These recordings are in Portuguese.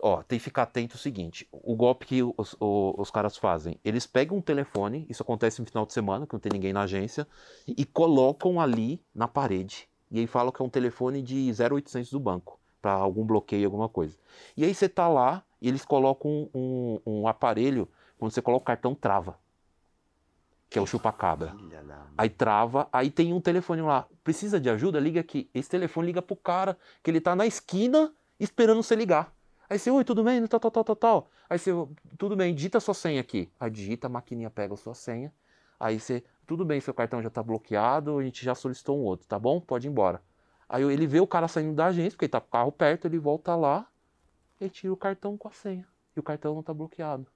Ó, tem que ficar atento o seguinte: o golpe que os, os, os, caras fazem, eles pegam um telefone, isso acontece no final de semana, que não tem ninguém na agência, e colocam ali na parede. E aí falam que é um telefone de 0800 do banco, para algum bloqueio, alguma coisa. E aí você tá lá e eles colocam um, um, um aparelho, quando você coloca o cartão, trava. Que é o chupa-cabra. Aí trava, aí tem um telefone lá. Precisa de ajuda? Liga aqui. Esse telefone liga pro cara, que ele tá na esquina esperando você ligar. Aí você, oi, tudo bem? Tal, tal, tal, tal, tal. Aí você, tudo bem, digita sua senha aqui. Aí digita, a maquininha pega a sua senha. Aí você, tudo bem, seu cartão já está bloqueado, a gente já solicitou um outro, tá bom? Pode ir embora. Aí ele vê o cara saindo da agência, porque ele tá com o carro perto, ele volta lá e tira o cartão com a senha. E o cartão não está bloqueado.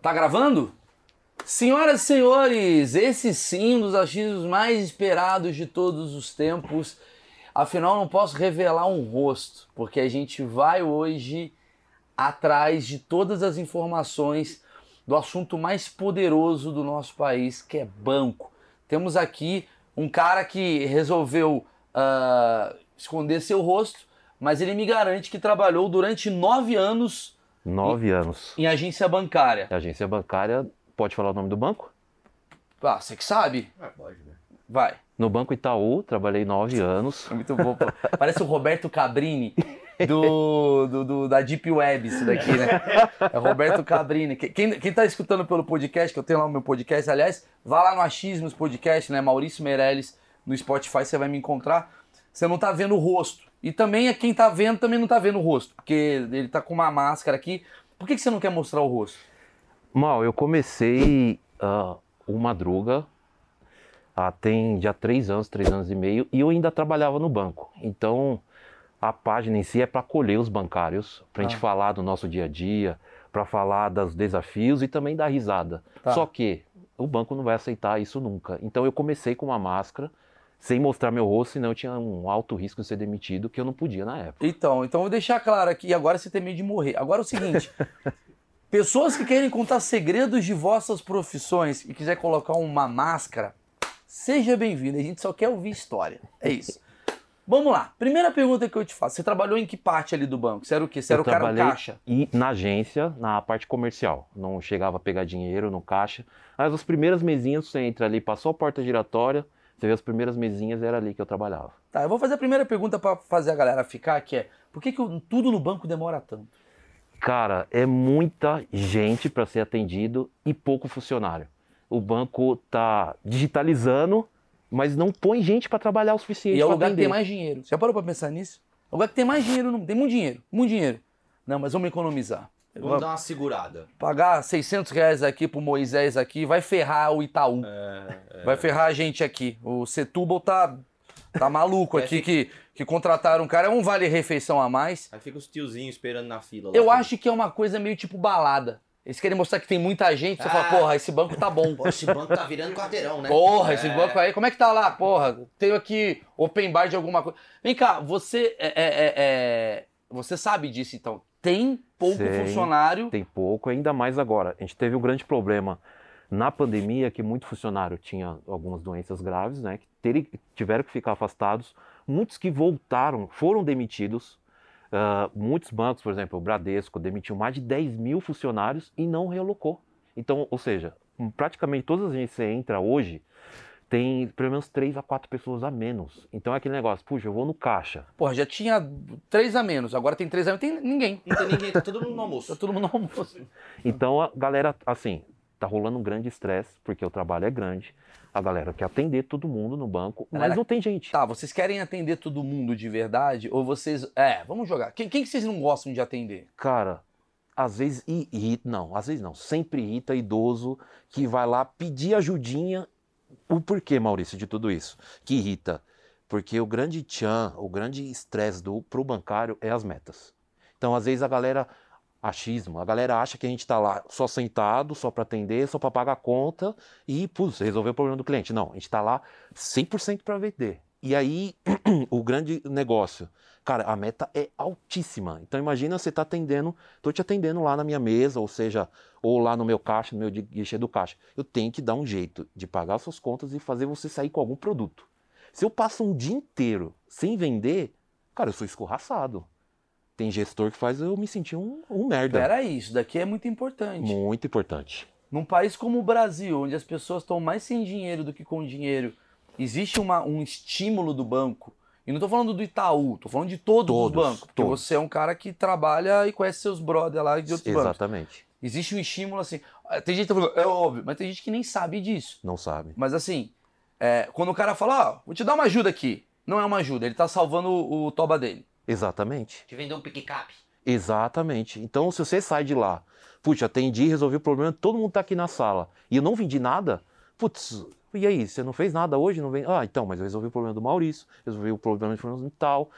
Tá gravando? Senhoras e senhores, esse sim um dos achismos mais esperados de todos os tempos. Afinal, não posso revelar um rosto, porque a gente vai hoje atrás de todas as informações do assunto mais poderoso do nosso país, que é banco. Temos aqui um cara que resolveu uh, esconder seu rosto, mas ele me garante que trabalhou durante nove anos. Nove em, anos. Em agência bancária. Agência bancária Pode falar o nome do banco? Ah, você que sabe. Ah, pode, né? Vai. No Banco Itaú, trabalhei nove anos. Muito bom. Parece o Roberto Cabrini do, do, do, da Deep Web, isso daqui, né? É Roberto Cabrini. Quem, quem tá escutando pelo podcast, que eu tenho lá o meu podcast, aliás, vá lá no Achismos Podcast, né? Maurício Meirelles, no Spotify, você vai me encontrar. Você não tá vendo o rosto. E também é quem tá vendo também não tá vendo o rosto, porque ele tá com uma máscara aqui. Por que, que você não quer mostrar o rosto? Mal, eu comecei uh, o Madruga uh, tem já três anos, três anos e meio, e eu ainda trabalhava no banco. Então, a página em si é para acolher os bancários, para a gente ah. falar do nosso dia a dia, para falar dos desafios e também dar risada. Tá. Só que o banco não vai aceitar isso nunca. Então, eu comecei com uma máscara, sem mostrar meu rosto, senão eu tinha um alto risco de ser demitido, que eu não podia na época. Então, então vou deixar claro aqui, agora você tem medo de morrer. Agora é o seguinte, Pessoas que querem contar segredos de vossas profissões e quiser colocar uma máscara, seja bem-vindo. A gente só quer ouvir história. É isso. Vamos lá. Primeira pergunta que eu te faço. Você trabalhou em que parte ali do banco? Você era o quê? Você era eu o cara caixa? E na agência, na parte comercial. Não chegava a pegar dinheiro no caixa. Mas as primeiras mesinhas você entra ali, passou a porta giratória, você vê as primeiras mesinhas, era ali que eu trabalhava. Tá, eu vou fazer a primeira pergunta para fazer a galera ficar, que é por que, que tudo no banco demora tanto? Cara, é muita gente para ser atendido e pouco funcionário. O banco tá digitalizando, mas não põe gente para trabalhar o suficiente. E é o lugar atender. que tem mais dinheiro. Você já parou para pensar nisso? É o lugar que tem mais dinheiro, tem muito dinheiro, muito dinheiro. Não, mas vamos economizar. Vamos dar uma segurada. Pagar 600 reais aqui pro Moisés aqui vai ferrar o Itaú. É, é. Vai ferrar a gente aqui. O Setúbal tá Tá maluco aqui que, que contrataram um cara, é um vale-refeição a mais. Aí fica os tiozinhos esperando na fila. Lá, Eu acho que é uma coisa meio tipo balada. Eles querem mostrar que tem muita gente, você ah, fala, porra, esse banco tá bom. esse banco tá virando quarteirão, né? Porra, é. esse banco aí, como é que tá lá? Porra, tenho aqui open bar de alguma coisa. Vem cá, você é, é, é, é você sabe disso então? Tem pouco Sei, funcionário. Tem pouco, ainda mais agora. A gente teve um grande problema na pandemia que muito funcionário tinha algumas doenças graves, né, que tiveram que ficar afastados, muitos que voltaram foram demitidos, uh, muitos bancos, por exemplo, o Bradesco demitiu mais de 10 mil funcionários e não realocou. Então, ou seja, praticamente todas as agências que você entra hoje, tem pelo menos três a quatro pessoas a menos. Então é aquele negócio, puxa, eu vou no caixa. Porra, já tinha três a menos, agora tem três a menos, tem ninguém. Não tem ninguém, tá todo mundo no almoço. Tá todo mundo no almoço. Então a galera, assim, tá rolando um grande estresse, porque o trabalho é grande. A galera quer atender todo mundo no banco, mas galera, não tem gente. Tá, vocês querem atender todo mundo de verdade? Ou vocês. É, vamos jogar. Quem, quem que vocês não gostam de atender? Cara, às vezes irrita. Não, às vezes não. Sempre irrita idoso que vai lá pedir ajudinha. O porquê, Maurício, de tudo isso? Que irrita. Porque o grande tchan, o grande estresse do pro bancário é as metas. Então, às vezes a galera achismo. A galera acha que a gente está lá só sentado, só para atender, só para pagar a conta e, putz, resolver o problema do cliente. Não, a gente está lá 100% para vender. E aí, o grande negócio. Cara, a meta é altíssima. Então imagina você tá atendendo, tô te atendendo lá na minha mesa, ou seja, ou lá no meu caixa, no meu guichê do caixa. Eu tenho que dar um jeito de pagar suas contas e fazer você sair com algum produto. Se eu passo um dia inteiro sem vender, cara, eu sou escorraçado. Tem gestor que faz eu me sentir um, um merda. Peraí, isso daqui é muito importante. Muito importante. Num país como o Brasil, onde as pessoas estão mais sem dinheiro do que com dinheiro, existe uma, um estímulo do banco. E não estou falando do Itaú, estou falando de todos, Todos, os bancos. Porque todos. você é um cara que trabalha e conhece seus brother lá de outros bancos. Exatamente. Existe um estímulo assim. Tem gente que tá falando, é óbvio, mas tem gente que nem sabe disso. Não sabe. Mas assim, é, quando o cara fala, ó, vou te dar uma ajuda aqui. Não é uma ajuda, ele tá salvando o, o toba dele. Exatamente. Te vender um pique-cap. Exatamente. Então, se você sai de lá, putz, atendi, resolvi o problema, todo mundo tá aqui na sala e eu não vendi nada, putz, e aí, você não fez nada hoje? Não vem? Ah, então, mas eu resolvi o problema do Maurício, resolvi o problema de de tal,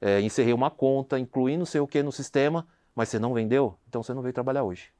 é, encerrei uma conta, incluí não sei o que no sistema, mas você não vendeu? Então você não veio trabalhar hoje.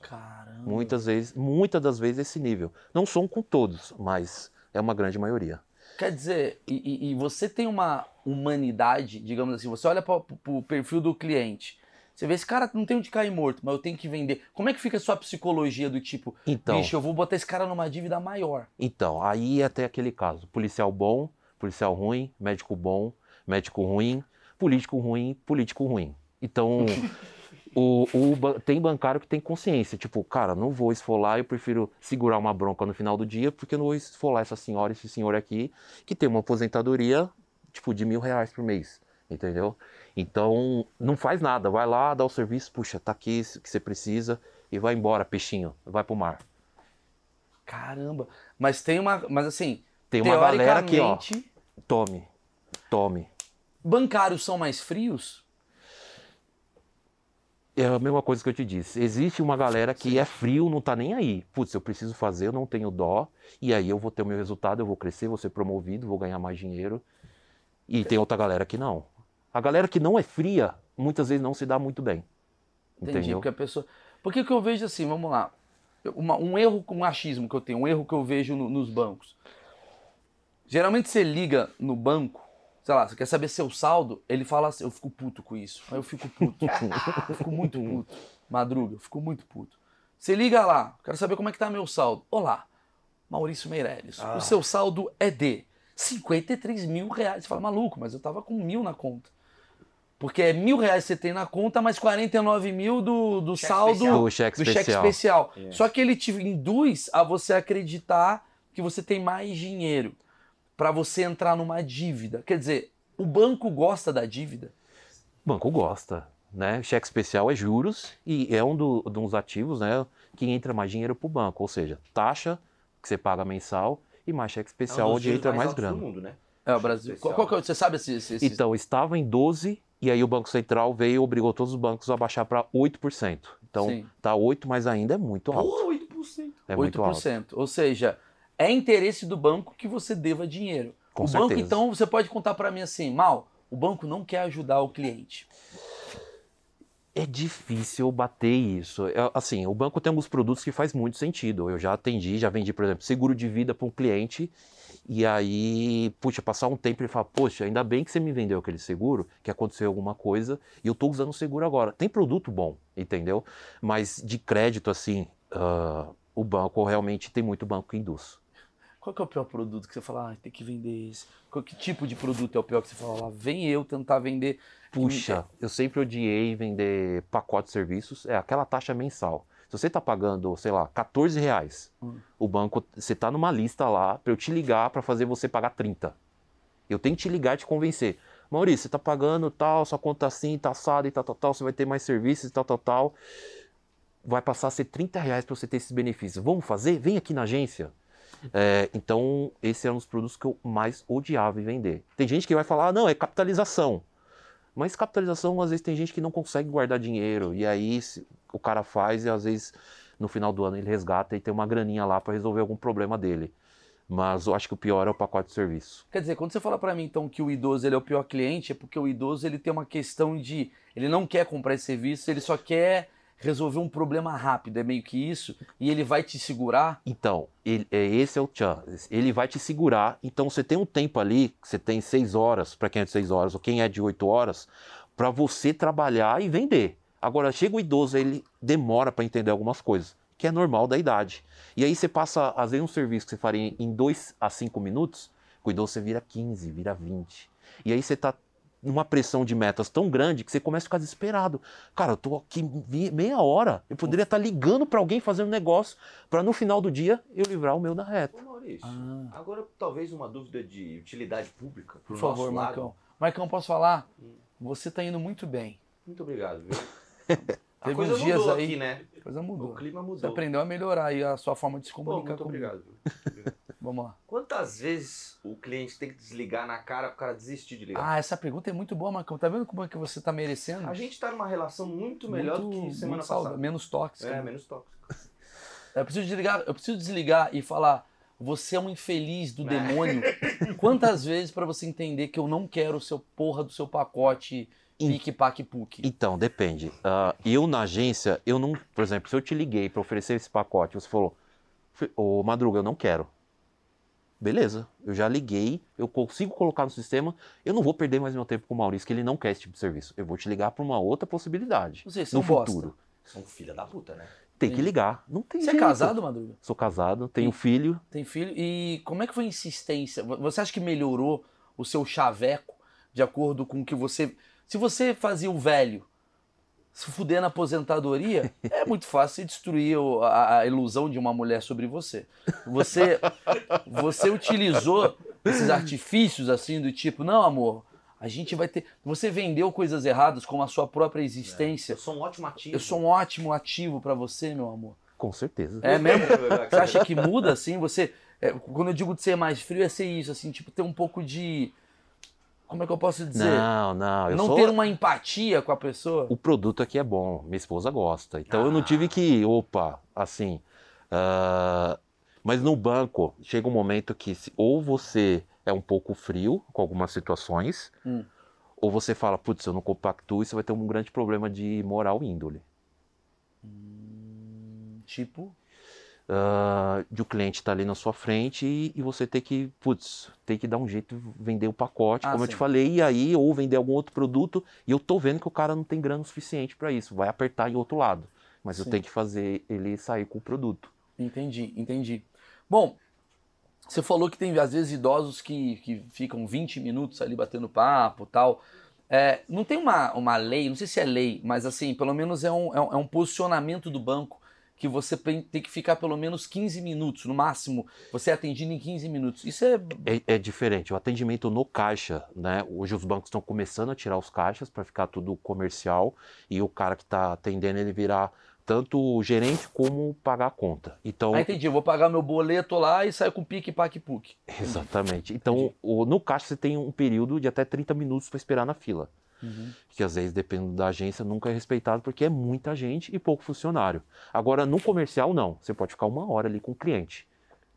Caramba. Muitas vezes, muitas das vezes esse nível. Não são com todos, mas é uma grande maioria. Quer dizer, e, e- você tem uma humanidade, digamos assim, você olha para o perfil do cliente, você vê esse cara não tem onde cair morto, mas eu tenho que vender. Como é que fica a sua psicologia do tipo, Então, bicho, eu vou botar esse cara numa dívida maior? Então, aí é até aquele caso: policial bom, policial ruim, médico bom, médico ruim, político ruim, político ruim. Então, o, o tem bancário que tem consciência, tipo, cara, não vou esfolar, eu prefiro segurar uma bronca no final do dia, porque eu não vou esfolar essa senhora, esse senhor aqui, que tem uma aposentadoria, tipo, de mil reais por mês, entendeu? Então, não faz nada, vai lá, dá o serviço, puxa, tá aqui o que você precisa, e vai embora, peixinho, vai pro mar. Caramba. Mas tem uma. Mas assim, Tem uma galera aqui, ó. Tome, tome. bancários são mais frios? É a mesma coisa que eu te disse. Existe uma galera que é frio, não tá nem aí. Putz, eu preciso fazer, eu não tenho dó, e aí eu vou ter o meu resultado, eu vou crescer, vou ser promovido, vou ganhar mais dinheiro. E tem outra galera que não. A galera que não é fria, muitas vezes não se dá muito bem. Entendi, Entendeu? porque a pessoa. Porque que eu vejo assim, vamos lá. Uma- um erro com um achismo que eu tenho, um erro que eu vejo no- nos bancos. Geralmente você liga no banco, sei lá, você quer saber seu saldo, ele fala assim, eu fico puto com isso. Aí eu fico puto. eu fico muito puto. Madruga, eu fico muito puto. Você liga lá, quero saber como é que tá meu saldo. Olá, Maurício Meirelles. O seu saldo é de 53 mil reais. Você fala, maluco, mas eu tava com mil na conta. Porque é mil reais que você tem na conta, mais 49 mil do, do Cheque saldo especial. Do cheque do cheque especial. especial. É. Só que ele te induz a você acreditar que você tem mais dinheiro para você entrar numa dívida. Quer dizer, o banco gosta da dívida. O banco gosta, né? Cheque especial é juros e é um do- dos ativos, né? Que entra mais dinheiro pro banco, ou seja, taxa que você paga mensal e mais cheque especial É um onde entra mais altos grana. do mundo, né? É o Brasil. Especial. Qual, qual que é- você sabe esse, esse, esse- Então, estava em 12 e aí o Banco Central veio e obrigou todos os bancos a baixar para 8%. Então, Sim. tá 8, mas ainda é muito alto. Porra, 8%. É muito alto. 8%. Ou seja, é interesse do banco que você deva dinheiro. Com o banco, certeza. então, você pode contar para mim assim, mal, o banco não quer ajudar o cliente. É difícil bater isso. É, assim, o banco tem alguns produtos que faz muito sentido. Eu já atendi, já vendi, por exemplo, seguro de vida para um cliente. E aí, puxa, passar um tempo ele fala, poxa, ainda bem que você me vendeu aquele seguro, que aconteceu alguma coisa, e eu tô usando o seguro agora. Tem produto bom, entendeu? Mas de crédito, assim, ah, o banco realmente tem muito banco que induz. Qual que é o pior produto que você fala, ah, tem que vender esse? Qual que tipo de produto é o pior que você fala, lá, vem eu tentar vender? Puxa, eu sempre odiei vender pacote de serviços, é aquela taxa mensal. Se você está pagando, sei lá, 14 reais, Hum. o banco, você está numa lista lá para eu te ligar para fazer você pagar 30. Eu tenho que te ligar e te convencer. Maurício, você está pagando tal, sua conta assim, tá assada e tal, tal, tal, você vai ter mais serviços e tal, tal, tal. Vai passar a ser 30 reais para você ter esses benefícios. Vamos fazer? Vem aqui na agência. É, então, esse é um dos produtos que eu mais odiava em vender. Tem gente que vai falar, ah, não, é capitalização. Mas capitalização, às vezes, tem gente que não consegue guardar dinheiro. E aí o cara faz e às vezes no final do ano ele resgata e tem uma graninha lá para resolver algum problema dele. Mas eu acho que o pior é o pacote de serviço. Quer dizer, quando você fala pra mim então que o idoso ele é o pior cliente, é porque o idoso ele tem uma questão de ele não quer comprar esse serviço, ele só quer resolver um problema rápido, é meio que isso, e ele vai te segurar. Então, ele, é, esse é o tchan. Ele vai te segurar. Então, você tem um tempo ali, você tem seis horas, para quem é de seis horas, ou quem é de oito horas, para você trabalhar e vender. Agora, chega o idoso, ele demora para entender algumas coisas, que é normal da idade. E aí você passa, às vezes, um serviço que você faria em dois a cinco minutos, com o idoso você vira 15, vira 20. E aí você tá numa pressão de metas tão grande que você começa a ficar desesperado. Cara, eu tô aqui meia hora, eu poderia estar ligando para alguém fazendo negócio para no final do dia eu livrar o meu da reta. Ô Maurício, Ah. agora talvez uma dúvida de utilidade pública. Por favor, nosso lado. Marcão. Marcão, posso falar? Você tá indo muito bem. Muito obrigado, viu? A Teve coisa uns dias mudou aí- aqui, né? A coisa mudou. O clima Você mudou. aprendeu a melhorar aí a sua forma de se Pô, comunicar muito comigo. obrigado. Vamos lá. Quantas vezes o cliente tem que desligar na cara pro cara desistir de ligar? Ah, essa pergunta é muito boa, Marcão. Tá vendo como é que você tá merecendo? a gente tá numa relação muito melhor do que semana muito passada. Menos tóxica. É, menos tóxico. Eu preciso desligar, eu preciso desligar e falar, você é um infeliz do É. demônio. Quantas vezes pra você entender que eu não quero o seu porra do seu pacote pique paque puque? Então, depende. Ah, eu na agência, eu não, por exemplo, se eu te liguei para oferecer esse pacote, você falou, "Fe- ô Madruga, eu não quero. Beleza, eu já liguei, eu consigo colocar no sistema, eu não vou perder mais meu tempo com o Maurício, que ele não quer esse tipo de serviço. Eu vou te ligar para uma outra possibilidade. Você, você no não gosta. futuro. São filha da puta, né? Tem que ligar. Não tem Você é jeito. casado, Madruga? Sou casado, tenho filho. Tem filho? E como é que foi a insistência? Você acha que melhorou o seu chaveco de acordo com o que você. Se você fazia o velho se fuder na aposentadoria, é muito fácil você destruir a, a ilusão de uma mulher sobre você. Você, você utilizou esses artifícios assim do tipo, não, amor, a gente vai ter. Você vendeu coisas erradas como a sua própria existência. Eu sou um ótimo ativo. Eu sou um ótimo ativo pra você, meu amor. Com certeza. É mesmo? Você acha que muda assim? Você. é, quando eu digo de ser mais frio, é ser isso, assim, tipo, ter um pouco de. Como é que eu posso dizer? Não, não. Eu não sou... ter uma empatia com a pessoa. o produto aqui é bom, minha esposa gosta. Então eu não Ah. tive que, opa, assim. ah, mas no banco, chega um momento que se- ou você é um pouco frio com algumas situações, Hum. ou você fala, putz, eu não compactuo, isso vai ter um grande problema de moral índole. Tipo. Ah, de o cliente estar ali na sua frente e, e você ter que, putz, ter que dar um jeito de vender o pacote, Ah, como eu sim. te falei, e aí, ou vender algum outro produto, e eu tô vendo que o cara não tem grana suficiente para isso, vai apertar em outro lado. Mas eu Sim. tenho que fazer ele sair com o produto. Entendi, entendi. Bom, você falou que tem às vezes idosos que, que ficam 20 minutos ali batendo papo tal. É, não tem uma, uma lei, não sei se é lei, mas assim, pelo menos é um, é um, é um posicionamento do banco que você tem que ficar pelo menos 15 minutos, no máximo, você é atendido em 15 minutos. Isso é. É, é diferente, o atendimento no caixa, né? Hoje os bancos estão começando a tirar os caixas para ficar tudo comercial e o cara que está atendendo ele virar tanto o gerente como pagar a conta. Então, Ah, entendi, eu vou pagar meu boleto lá e saio com pique, paque, puque. Exatamente. Então, o- no caixa você tem um período de até 30 minutos para esperar na fila. Que às vezes, dependendo da agência, nunca é respeitado porque é muita gente e pouco funcionário. Agora, no comercial, não. Você pode ficar uma hora ali com o cliente.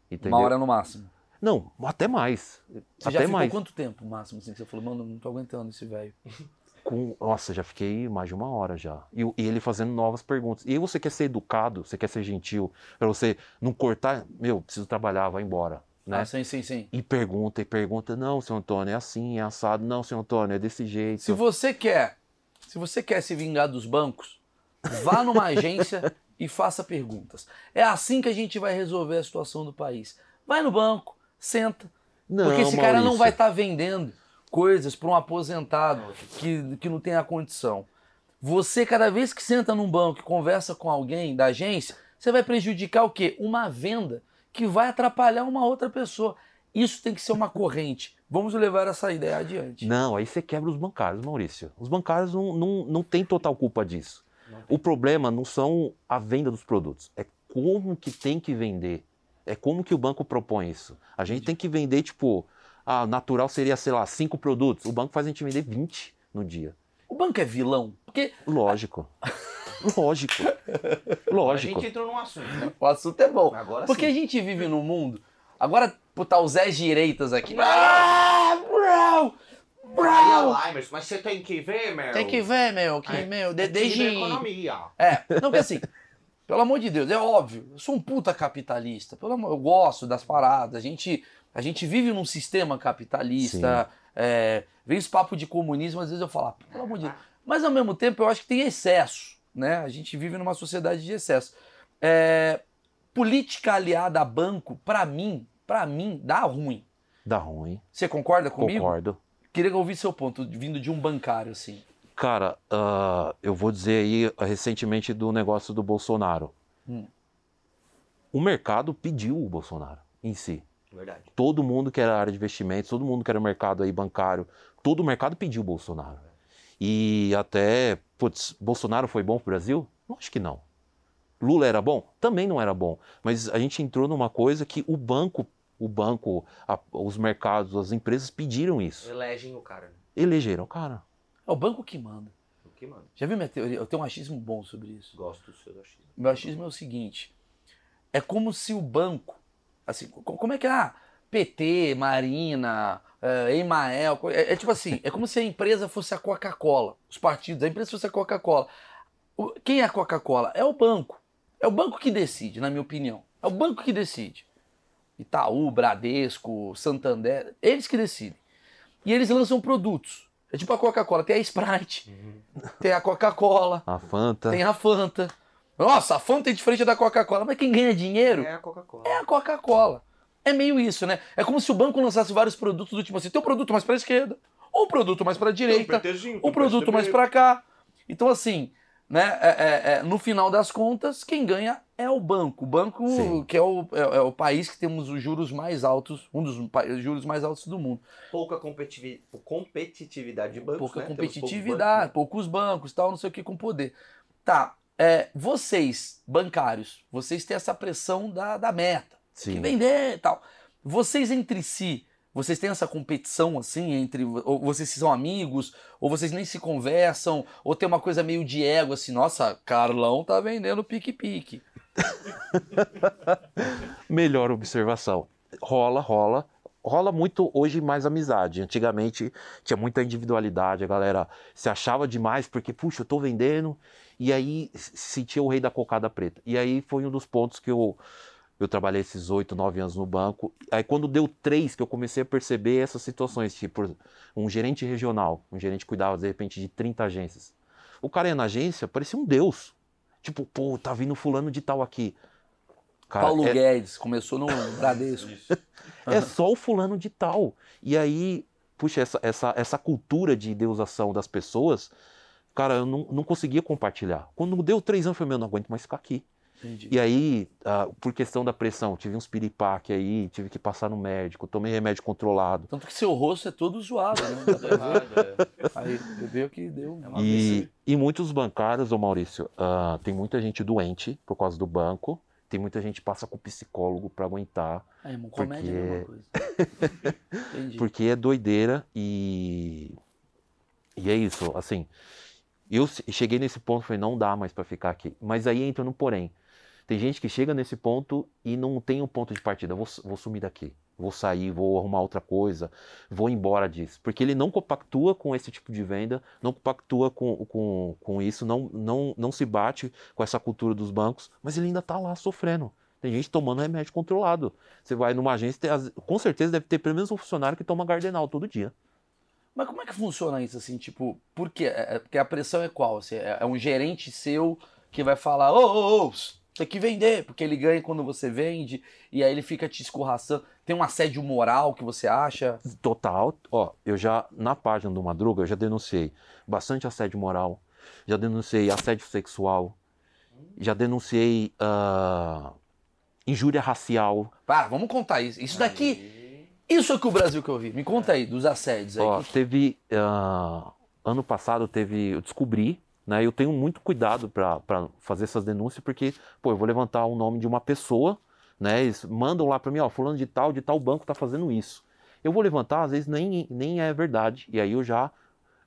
Entendeu? Uma hora no máximo. Não, até mais. Você até já ficou mais. quanto tempo máximo? Assim, que você falou, mano, não tô aguentando esse velho. Com... Nossa, já fiquei mais de uma hora já. E, e ele fazendo novas perguntas. E você quer ser educado, você quer ser gentil, para você não cortar. Meu, preciso trabalhar, vai embora. Né? Ah, sim, sim, sim. E pergunta, e pergunta. Não, seu Antônio, é assim, é assado. Não, seu Antônio, é desse jeito. Se você quer, se você quer se vingar dos bancos, vá numa agência e faça perguntas. É assim que a gente vai resolver a situação do país. Vai no banco, senta, Não, porque esse cara não vai estar vendendo coisas para um aposentado que, que não tem a condição. Você, cada vez que senta num banco e conversa com alguém da agência, você vai prejudicar o quê? Uma venda que vai atrapalhar uma outra pessoa. Isso tem que ser uma corrente. Vamos levar essa ideia adiante. Não, aí você quebra os bancários, Maurício. Os bancários não, não, não têm total culpa disso. O problema não são a venda dos produtos, é como que tem que vender. É como que o banco propõe isso. A gente tem que vender, tipo, a natural seria, sei lá, cinco produtos. O banco faz a gente vender 20 no dia. O banco é vilão? Porque Lógico. Lógico. A Lógico. gente entrou num assunto, né? o assunto é bom. Agora Porque sim. a gente vive num mundo. Agora, botar os Zé Direitas aqui. Ah, bro! Limers, mas você tem que ver, meu. Tem que ver, meu, que, É, meu, de, desde... economia. É, não, porque assim, pelo amor de Deus, é óbvio, eu sou um puta capitalista, pelo amor, eu gosto das paradas, a gente, a gente vive num sistema capitalista, é, vem esse papo de comunismo, às vezes eu falo, ah, pelo amor de Deus, mas ao mesmo tempo eu acho que tem excesso, né, a gente vive numa sociedade de excesso. É, política aliada a banco, pra mim, pra mim, dá ruim. Dá ruim. Você concorda comigo? Concordo. Queria ouvir seu ponto, vindo de um bancário, assim. Cara, ah, eu vou dizer aí ah, recentemente do negócio do Bolsonaro. Hum. O mercado pediu o Bolsonaro em si. Verdade. Todo mundo que era área de investimentos, todo mundo que era mercado aí bancário, todo o mercado pediu o Bolsonaro. E até, putz, Bolsonaro foi bom pro Brasil? Não acho que não. Lula era bom? Também não era bom. Mas a gente entrou numa coisa que o banco, o banco, a- os mercados, as empresas pediram isso. Elegem o cara. né? Elegeram o cara. É o banco que manda. O que, mano? Já viu minha teoria? Eu tenho um achismo bom sobre isso. Gosto do seu achismo. Meu achismo é o seguinte: é como se o banco, assim, co- como é que é? Ah, PT, Marina, eh, Emael, é, é tipo assim, é como se a empresa fosse a Coca-Cola, os partidos, a empresa fosse a Coca-Cola. Quem é a Coca-Cola? É o banco. É o banco que decide, na minha opinião. É o banco que decide. Itaú, Bradesco, Santander, eles que decidem. E eles lançam produtos. É tipo a Coca-Cola, tem a Sprite, tem a Coca-Cola, A Fanta. tem a Fanta. Nossa, a Fanta é diferente da Coca-Cola, mas quem ganha dinheiro É a Coca-Cola. é a Coca-Cola. É meio isso, né? É como se o banco lançasse vários produtos do tipo assim, tem um produto mais pra esquerda, ou um produto mais pra direita, um produto mais pra cá. Então, assim, né? é- é- é, no final das contas, quem ganha é o banco. O banco, Sim. que é o, é, é o país que temos os juros mais altos, um dos juros mais altos do mundo. Pouca competitivi- competitividade de bancos, pouca né? Competitividade, bancos. poucos bancos, tal, não sei o que com poder. Tá, é, vocês, bancários, vocês têm essa pressão da, da meta, tem que Sim. vender e tal. Vocês entre si, vocês têm essa competição assim entre, ou vocês são amigos, ou vocês nem se conversam, ou tem uma coisa meio de ego assim, nossa, Carlão tá vendendo pique-pique. Melhor observação. Rola, rola. Rola muito hoje mais amizade. Antigamente tinha muita individualidade, a galera se achava demais porque, puxa, eu tô vendendo, e aí se sentia o rei da cocada preta. E aí foi um dos pontos que eu, eu trabalhei esses oito, nove anos no banco. Aí quando deu três, que eu comecei a perceber essas situações, tipo, um gerente regional, um gerente que cuidava, de repente, de 30 agências. O cara ia na agência, parecia um deus. Tipo, pô, tá vindo fulano de tal aqui. Cara, Paulo é- Guedes começou no Bradesco. é só o fulano de tal. E aí, puxa, essa, essa, essa cultura de deusação das pessoas, cara, eu não, não conseguia compartilhar. Quando deu três anos, eu falei, meu, não aguento mais ficar aqui. Entendi. E aí, ah, por questão da pressão, tive uns piripaque aí, tive que passar no médico, tomei remédio controlado. Tanto que seu rosto é todo zoado, né? Ver. Aí veio que deu. É uma E, e muitos bancários, ô Maurício, ah, tem muita gente doente por causa do banco, tem muita gente que passa com psicólogo para aguentar. Aí, irmão, comédia é a mesma coisa. Entendi. Porque é doideira e. E é isso, assim. Eu cheguei nesse ponto, falei, não dá mais pra ficar aqui. Mas aí entra no porém. Tem gente que chega nesse ponto e não tem um ponto de partida. Vou, vou sumir daqui. Vou sair, vou arrumar outra coisa, vou embora disso. Porque ele não compactua com esse tipo de venda, não compactua com, com, com isso, não, não, não se bate com essa cultura dos bancos, mas ele ainda tá lá sofrendo. Tem gente tomando remédio controlado. Você vai numa agência, com certeza deve ter pelo menos um funcionário que toma Gardenal todo dia. Mas como é que funciona isso, assim, tipo, por quê? É, é- porque a pressão é qual? Assim, é, é um gerente seu que vai falar, ô, ô, ô, tem que vender, porque ele ganha quando você vende, e aí ele fica te escorraçando. Tem um assédio moral que você acha? Total. Ó, eu já, na página do Madruga, eu já denunciei bastante assédio moral, já denunciei assédio sexual, já denunciei ah, injúria racial. Para, vamos contar isso. Isso daqui, isso é que o Brasil que eu vi. Me conta aí, dos assédios aí. Ó, Que- teve. ah, ano passado teve. Eu descobri, né? Eu tenho muito cuidado para fazer essas denúncias, porque, pô, eu vou levantar o nome de uma pessoa, né? Eles mandam lá para mim, ó, fulano de tal, de tal banco tá fazendo isso. Eu vou levantar, às vezes nem, nem é verdade. E aí eu já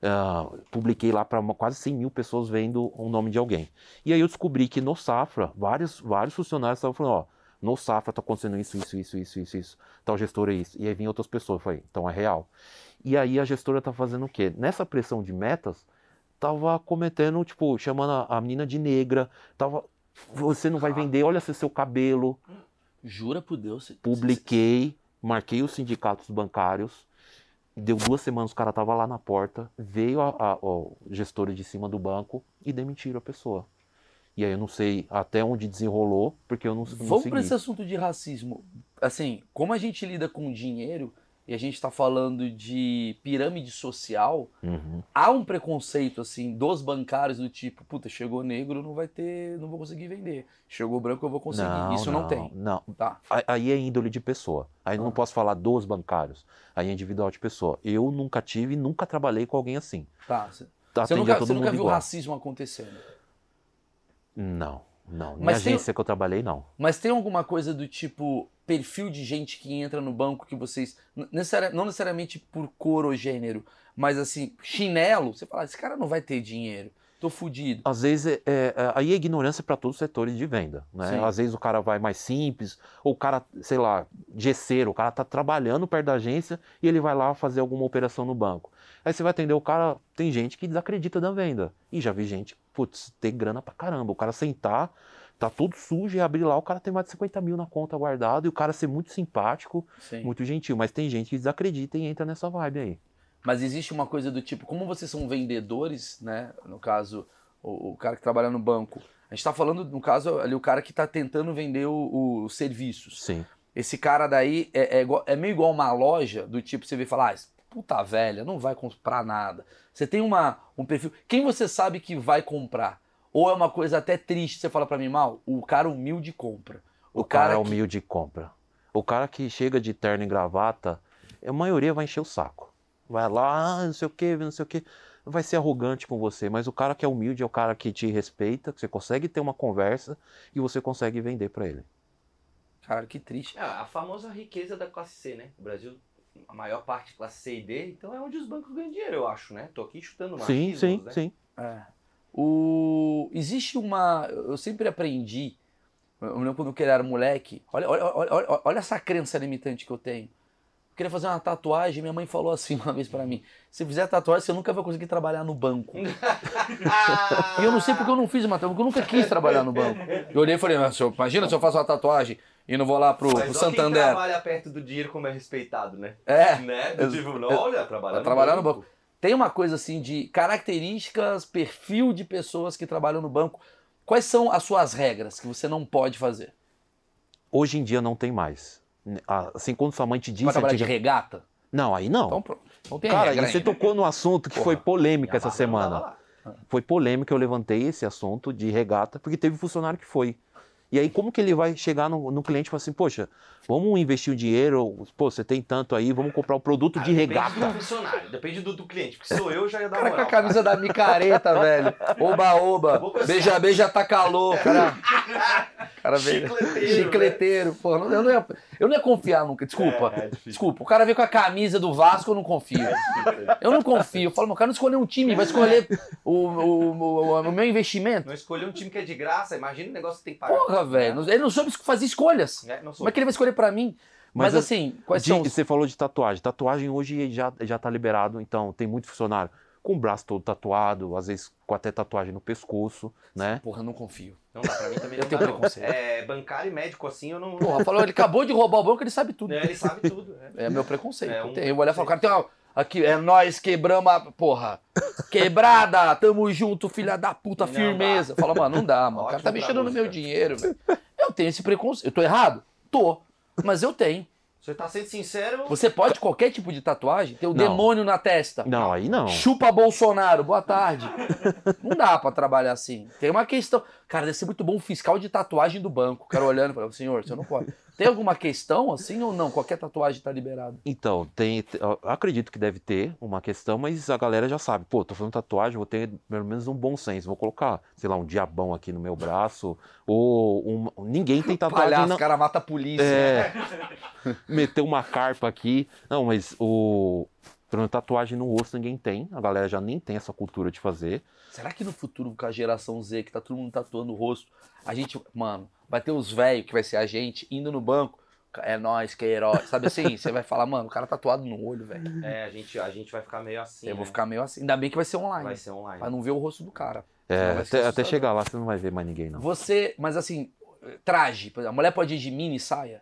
ah, publiquei lá para quase 100 mil pessoas vendo o nome de alguém. E aí eu descobri que no Safra, vários, vários funcionários estavam falando, ó, no Safra tá acontecendo isso, isso, isso, isso, isso, isso. Tal gestora é isso. E aí vinha outras pessoas. Eu falei, então é real. E aí a gestora tá fazendo o quê? Nessa pressão de metas, tava cometendo, tipo, chamando a, a menina de negra, tava. Você não vai vender, olha seu cabelo. Jura por Deus. você- Publiquei, marquei os sindicatos bancários. Deu duas semanas, o cara tava lá na porta, veio a, a, o gestora de cima do banco e demitiram a pessoa. E aí eu não sei até onde desenrolou, porque eu não, não Vamos para esse assunto de racismo. Assim, como a gente lida com dinheiro e a gente está falando de pirâmide social, Uhum. há um preconceito assim dos bancários do tipo, puta, chegou negro, não vai ter, não vou conseguir vender. Chegou branco, eu vou conseguir. Isso não, tem. Não, Tá. Aí é índole de pessoa. Aí Ah. não posso falar dos bancários. Aí é individual de pessoa. Eu nunca tive, nunca trabalhei com alguém assim. Tá. Você Atendia nunca, você nunca viu igual. racismo acontecendo. Não, não. Na Mas tem- agência que eu trabalhei, não. Mas tem alguma coisa do tipo perfil de gente que entra no banco que vocês. necessari- não necessariamente por cor ou gênero, mas assim, chinelo, você fala, esse cara não vai ter dinheiro. Tô fudido. Às vezes, é, é- é- aí é ignorância para todos os setores de venda. Né? Sim. Às vezes o cara vai mais simples, ou o cara, sei lá, gesseiro, o cara tá trabalhando perto da agência e ele vai lá fazer alguma operação no banco. Aí você vai atender o cara, tem gente que desacredita da venda. E já vi gente, putz, ter grana pra caramba. O cara sentar, tá todo sujo e abrir lá, o cara tem mais de 50 mil na conta guardado e o cara ser muito simpático, Sim. muito gentil. Mas tem gente que desacredita e entra nessa vibe aí. Mas existe uma coisa do tipo, como vocês são vendedores, né? No caso, o, o cara que trabalha no banco. A gente tá falando, no caso, ali o cara que tá tentando vender os serviços. Sim. Esse cara daí é, é, igual- é meio igual uma loja do tipo, você vê e fala, ah, puta velha, não vai comprar nada. Você tem uma, um perfil. Quem você sabe que vai comprar? Ou é uma coisa até triste, você fala pra mim, mal, o cara humilde compra. O, cara, que- humilde e compra. O cara que chega de terno e gravata, a maioria vai encher o saco. Vai lá, ah, não sei o que, não sei o que. Vai ser arrogante com você, mas o cara que é humilde é o cara que te respeita, que você consegue ter uma conversa e você consegue vender pra ele. Cara, que triste. É, a famosa riqueza da classe C, né? O Brasil, a maior parte classe C e D, então é onde os bancos ganham dinheiro, eu acho, né? Tô aqui chutando Sim, machismos, sim, né? sim. É. O... Existe uma. Eu sempre aprendi. Eu lembro quando eu era moleque. Olha, olha, olha, olha, essa crença limitante que eu tenho. Eu queria fazer uma tatuagem. Minha mãe falou assim uma vez pra mim: se fizer tatuagem, você nunca vai conseguir trabalhar no banco. E eu não sei porque eu não fiz uma tatuagem, porque eu nunca quis trabalhar no banco. Eu olhei e falei: mas, senhor, imagina se eu faço uma tatuagem e não vou lá pro, Mas pro olha quem Santander. trabalha perto do dinheiro como é respeitado, né? É. Né? Do tipo, não, olha, trabalhar trabalhar no banco. Tem uma coisa assim de características, perfil de pessoas que trabalham no banco. Quais são as suas regras que você não pode fazer? Hoje em dia não tem mais. Assim, quando sua mãe te Vai disse. trabalhar de antiga- regata? Não, aí não. Então pronto. Não tem Cara, regra você ainda. tocou no assunto que Porra, foi polêmica essa semana. Foi polêmica, eu levantei esse assunto de regata, porque teve funcionário que foi. E aí, como que ele vai chegar no, no cliente e falar assim, poxa, vamos investir o dinheiro, pô, você tem tanto aí, vamos comprar o produto Ah, de Depende do regata. funcionário, depende do, do cliente. Porque sou eu, já ia dar O cara com moral. a camisa da micareta, velho. Oba, oba. Com Beija, beija, tá calor. Cara, cara veio. Chicleteiro, Chicleteiro. Pô, não- eu, não ia, eu não ia confiar nunca. Desculpa. É, é. Desculpa. O cara veio com a camisa do Vasco, eu não confio. Eu não confio. Eu falo, meu, o cara não escolheu um time, vai escolher o, o, o, o meu investimento. Não escolher um time que é de graça, imagina o negócio que tem que pagar. Porra, velho. Ele não soube fazer escolhas. É, não sou. Como é que ele vai escolher pra mim? Mas, Mas assim, quais De- são os... Você falou de tatuagem. Tatuagem hoje já, já tá liberado, então tem muito funcionário com o braço todo tatuado, às vezes com até tatuagem no pescoço, né? Porra, eu não confio. Não dá, pra mim também Eu não tenho dá, preconceito. É, bancário e médico assim, eu não... Porra, falou, ele acabou de roubar o banco, ele sabe tudo. É, ele sabe tudo. é. É meu preconceito. É eu um. Eu vou olhar e falar, cara, tem uma... Aqui, é nós quebramos a... Porra. Quebrada, tamo junto, filha da puta, Não firmeza. Fala, mano, não dá, mano. O cara tá mexendo no meu dinheiro, velho. Eu tenho esse preconceito. Eu tô errado? Tô. Mas eu tenho. Você tá sendo sincero... Você pode qualquer tipo de tatuagem? Ter o Não. demônio na testa. Não, aí não. Chupa Bolsonaro, boa tarde. Não dá pra trabalhar assim. Tem uma questão. Cara, deve ser muito bom um fiscal de tatuagem do banco. O cara olhando e falando, senhor, você não pode. Tem alguma questão assim ou não? Qualquer tatuagem tá liberado. Então, tem, acredito que deve ter uma questão, mas a galera já sabe, pô, tô fazendo tatuagem, vou ter pelo menos um bom senso, vou colocar, sei lá, um diabão aqui no meu braço, ou um, ninguém tem tatuagem Palhaço, na- cara mata a polícia. É, meter uma carpa aqui. Não, mas o Pelo menos tatuagem no rosto ninguém tem, a galera já nem tem essa cultura de fazer. Será que no futuro, com a geração Z, que tá todo mundo tatuando o rosto, a gente, mano, vai ter os velhos, que vai ser a gente, indo no banco, é nós que é herói. Sabe assim? Você vai falar, mano, o cara tatuado no olho, velho. É, a gente, a gente vai ficar meio assim. Eu vou né? ficar meio assim. Ainda bem que vai ser online. Vai ser online. Pra não ver o rosto do cara. É, até, até chegar lá você não vai ver mais ninguém, não. Você, mas assim, traje, a mulher pode ir de mini saia?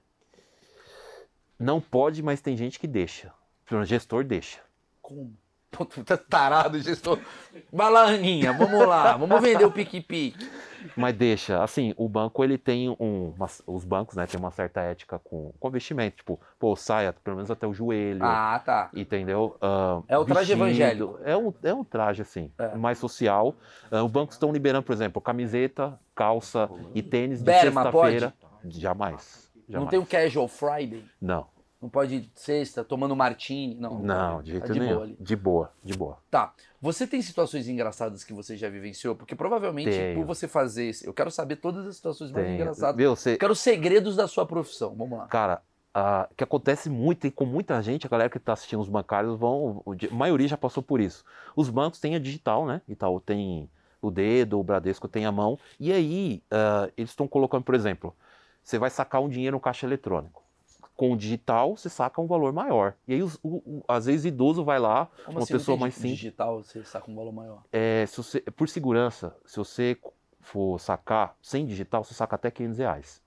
Não pode, mas tem gente que deixa. O gestor deixa. Como? Pô, tu tá tarado, gestor. Vai lá, Aninha, vamos lá, vamos vender o pique-pique. Mas deixa, assim, o banco ele tem um. uma- os bancos, né, tem uma certa ética com, com vestimento. Tipo, pô, saia pelo menos até o joelho. Ah, tá. Entendeu? Ah, É o traje evangélico. É um, é um traje, assim, É. mais social. Ah, os bancos estão liberando, por exemplo, camiseta, calça e tênis de sexta-feira. Jamais. Jamais. Não tem um casual Friday? Não, Não pode ir sexta, tomando martini? Não. não, de jeito Tá de nenhum. boa ali. De boa, de boa. Tá. Você tem situações engraçadas que você já vivenciou? Porque provavelmente, Tenho. por você fazer esse. Eu quero saber todas as situações mais engraçadas. Meu, Eu quero os segredos da sua profissão. Vamos lá. Cara, ah, que acontece muito e com muita gente, a galera que está assistindo os bancários vão. A maioria já passou por isso. Os bancos têm a digital, né? Itaú tem o dedo, o Bradesco tem a mão. E aí, ah, eles estão colocando, por exemplo, você vai sacar um dinheiro no caixa eletrônico. Com o digital, você saca um valor maior. E aí, os- o- o- às vezes, idoso vai lá, Como uma assim? Pessoa mais simples. Digital, você com um valor maior. É, se você, por segurança, se você for sacar sem digital, você saca até 500 reais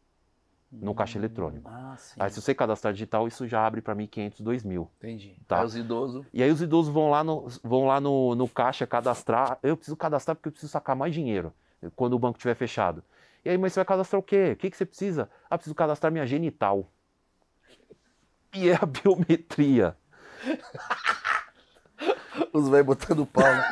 no caixa eletrônico. Ah, sim. Aí, se você cadastrar digital, isso já abre para 1.500, 2.000. Entendi. Tá. Aí os idosos. E aí os idosos vão lá no, vão lá no, no caixa cadastrar. Eu preciso cadastrar porque eu preciso sacar mais dinheiro quando o banco estiver fechado. E aí, mas você vai cadastrar o quê? O que, que você precisa? Ah, preciso cadastrar minha genital. E é a biometria. Os velhos botando pau. né?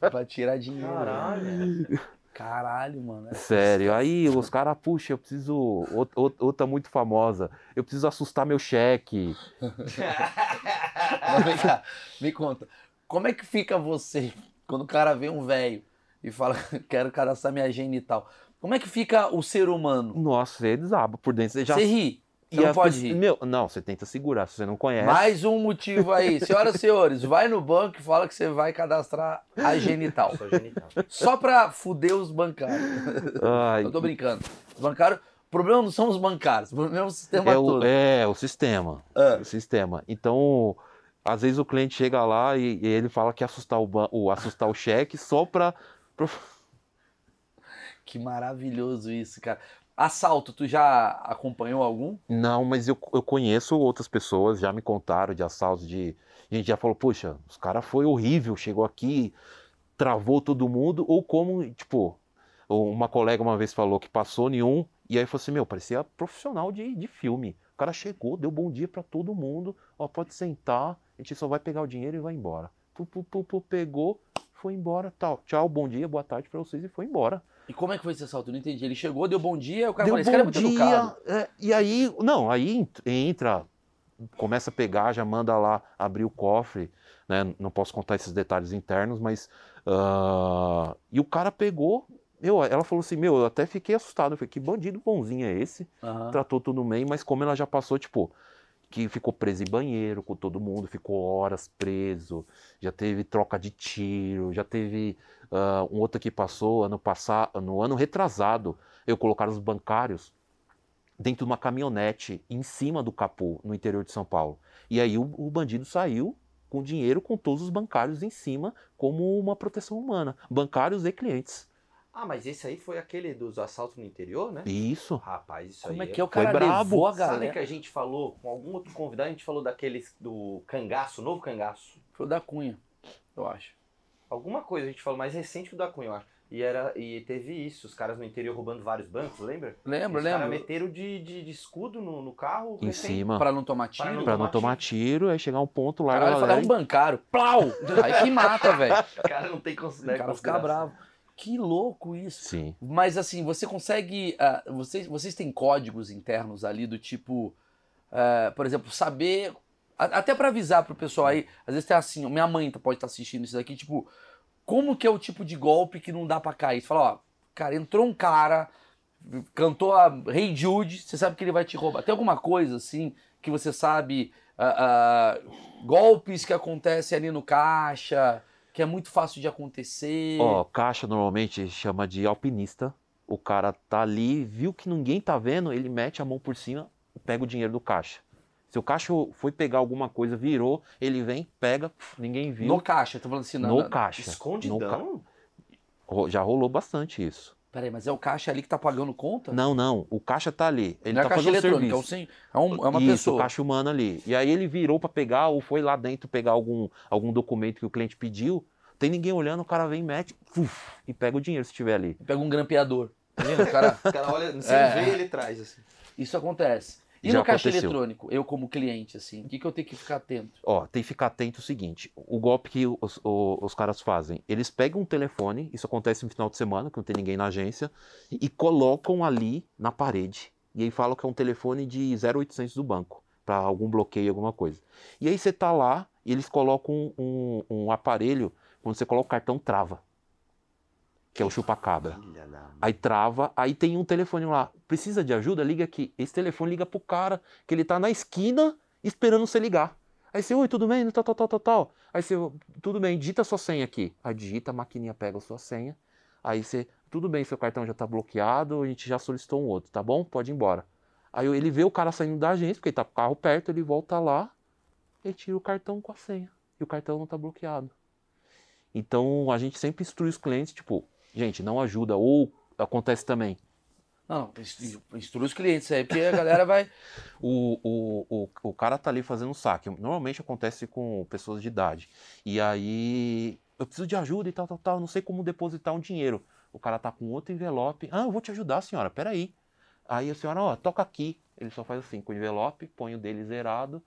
pra tirar dinheiro. Caralho. Caralho, mano. é- Sério. Aí os caras, puxa, eu preciso. ou- ou- Outra muito famosa. Eu preciso assustar meu cheque. Mas vem cá, me conta. Como é que fica você quando o cara vê um velho e fala, quero cadastrar minha genital? Como é que fica o ser humano? Nossa, você desaba por dentro. Você já. Você ri. Você e não pode pessoas- rir. Meu, não, você tenta segurar. Se você não conhece. Mais um motivo aí. Senhoras e senhores, vai no banco e fala que você vai cadastrar a genital. Sou genital. Só pra fuder os bancários. Ai, Eu tô brincando. Os bancários. O problema não são os bancários, o problema é o sistema é, todo. o, é o sistema. Ah. O sistema. Então, às vezes o cliente chega lá e, e ele fala que assustar o, ban- o assustar o cheque só pra. pra- Que maravilhoso isso, cara. Assalto, tu já acompanhou algum? Não, mas eu, eu conheço outras pessoas, já me contaram de assaltos de. A gente já falou, puxa, os cara foi horrível, chegou aqui, travou todo mundo, ou como, tipo, uma colega uma vez falou que passou em um, e aí falou assim, meu, parecia profissional de, de filme. O cara chegou, deu bom dia pra todo mundo, ó, pode sentar, a gente só vai pegar o dinheiro e vai embora. Pu, pu, pu, pegou, foi embora, tal. Tchau, bom dia, boa tarde pra vocês e foi embora. E como é que foi esse assalto? Eu não entendi. Ele chegou, deu bom dia, o cara Deu falou, esse cara é bom muito dia, é, e aí, não, aí ent- entra, começa a pegar, já manda lá abrir o cofre, né? Não posso contar esses detalhes internos, mas. ah, e o cara pegou, eu, ela falou assim: Meu, eu até fiquei assustado. Eu falei: Que bandido bonzinho é esse? Aham. Tratou tudo bem, mas como ela já passou, tipo, que ficou preso em banheiro com todo mundo, ficou horas preso, já teve troca de tiro, já teve ah, um outro que passou ano passado, no ano retrasado, eu colocar os bancários dentro de uma caminhonete em cima do capô no interior de São Paulo. E aí o, o bandido saiu com dinheiro com todos os bancários em cima como uma proteção humana, bancários e clientes. Ah, mas esse aí foi aquele dos assaltos no interior, né? Isso. Rapaz, isso Como aí é que é o Foi cara brabo. levou a Sabe galera? que a gente falou com algum outro convidado, a gente falou daqueles do cangaço, novo cangaço. Foi o da Cunha, eu acho. Alguma coisa a gente falou mais recente que o da Cunha, eu acho. E, era, e teve isso, os caras no interior roubando vários bancos, lembra? Lembro, os caras lembro. meteram de, de, de escudo no, no carro. Em recém- cima. Pra não tomar Pra tiro. não Pra não tomar tomar tiro, aí chegar um ponto lá. Caralho, falar um bancário. Plau! Aí que mata, velho. O cara não tem cons- né, O cara fica consideração. bravo. Que louco isso. Sim. Mas assim, você consegue. ah, vocês, vocês têm códigos internos ali do tipo. ah, por exemplo, saber. a- Até pra avisar pro pessoal aí, às vezes tem assim, minha mãe tá- pode estar assistindo isso daqui, tipo, como que é o tipo de golpe que não dá pra cair? Você fala, ó, cara, entrou um cara, cantou a Rei Jude, você sabe que ele vai te roubar. Tem alguma coisa assim que você sabe ah, golpes que acontecem ali no caixa, que é muito fácil de acontecer. Ó, caixa normalmente chama de alpinista. O cara tá ali, viu que ninguém tá vendo, ele mete a mão por cima e pega o dinheiro do caixa. Se o caixa foi pegar alguma coisa, virou, ele vem, pega, ninguém viu. no caixa, tô falando assim, na- No caixa. Escondidão? No ca- Já rolou bastante isso. Peraí, mas é o caixa ali que tá pagando conta? Não, não. O caixa tá ali. Ele Não é tá caixa fazendo eletrônica, é, um serviço. sim, é, um- é uma Isso, pessoa. caixa humana ali. E aí ele virou pra pegar ou foi lá dentro pegar algum, algum documento que o cliente pediu. Tem ninguém olhando, o cara vem, mete uf, e pega o dinheiro se tiver ali. Pega um grampeador. Tá vendo? O cara, O cara olha, sem É. ver, ele traz, assim. isso acontece. E Já no caixa aconteceu. eletrônico, eu como cliente, assim, o que, que eu tenho que ficar atento? Ó, tem que ficar atento o seguinte: o golpe que os, o- os caras fazem, eles pegam um telefone, isso acontece no final de semana, que não tem ninguém na agência, e colocam ali na parede. E aí falam que é um telefone de 0800 do banco, para algum bloqueio, alguma coisa. E aí você tá lá e eles colocam um, um- um aparelho, quando você coloca o cartão, trava. Que é o chupa-cabra. Aí trava, aí tem um telefone lá. Precisa de ajuda? Liga aqui. Esse telefone liga pro cara, que ele tá na esquina esperando você ligar. Aí você, oi, tudo bem? Tal, tal, tal, tal, tal. Aí você, tudo bem, digita sua senha aqui. Aí digita, a maquininha pega a sua senha. Aí você, tudo bem, seu cartão já tá bloqueado, a gente já solicitou um outro, tá bom? Pode ir embora. Aí ele vê o cara saindo da agência, porque ele tá com o carro perto, ele volta lá e tira o cartão com a senha. E o cartão não tá bloqueado. Então a gente sempre instrui os clientes, tipo, gente, não ajuda. Ou acontece também, Não, não, instru- instrui os clientes aí, porque a galera vai. o, o, o, o cara tá ali fazendo um saque. Normalmente acontece com pessoas de idade. E aí, eu preciso de ajuda e tal, tal, tal. Não sei como depositar um dinheiro. O cara tá com outro envelope. Ah, eu vou te ajudar, senhora, peraí. Aí a senhora, ó, toca aqui. Ele só faz assim, com o envelope, põe o dele zerado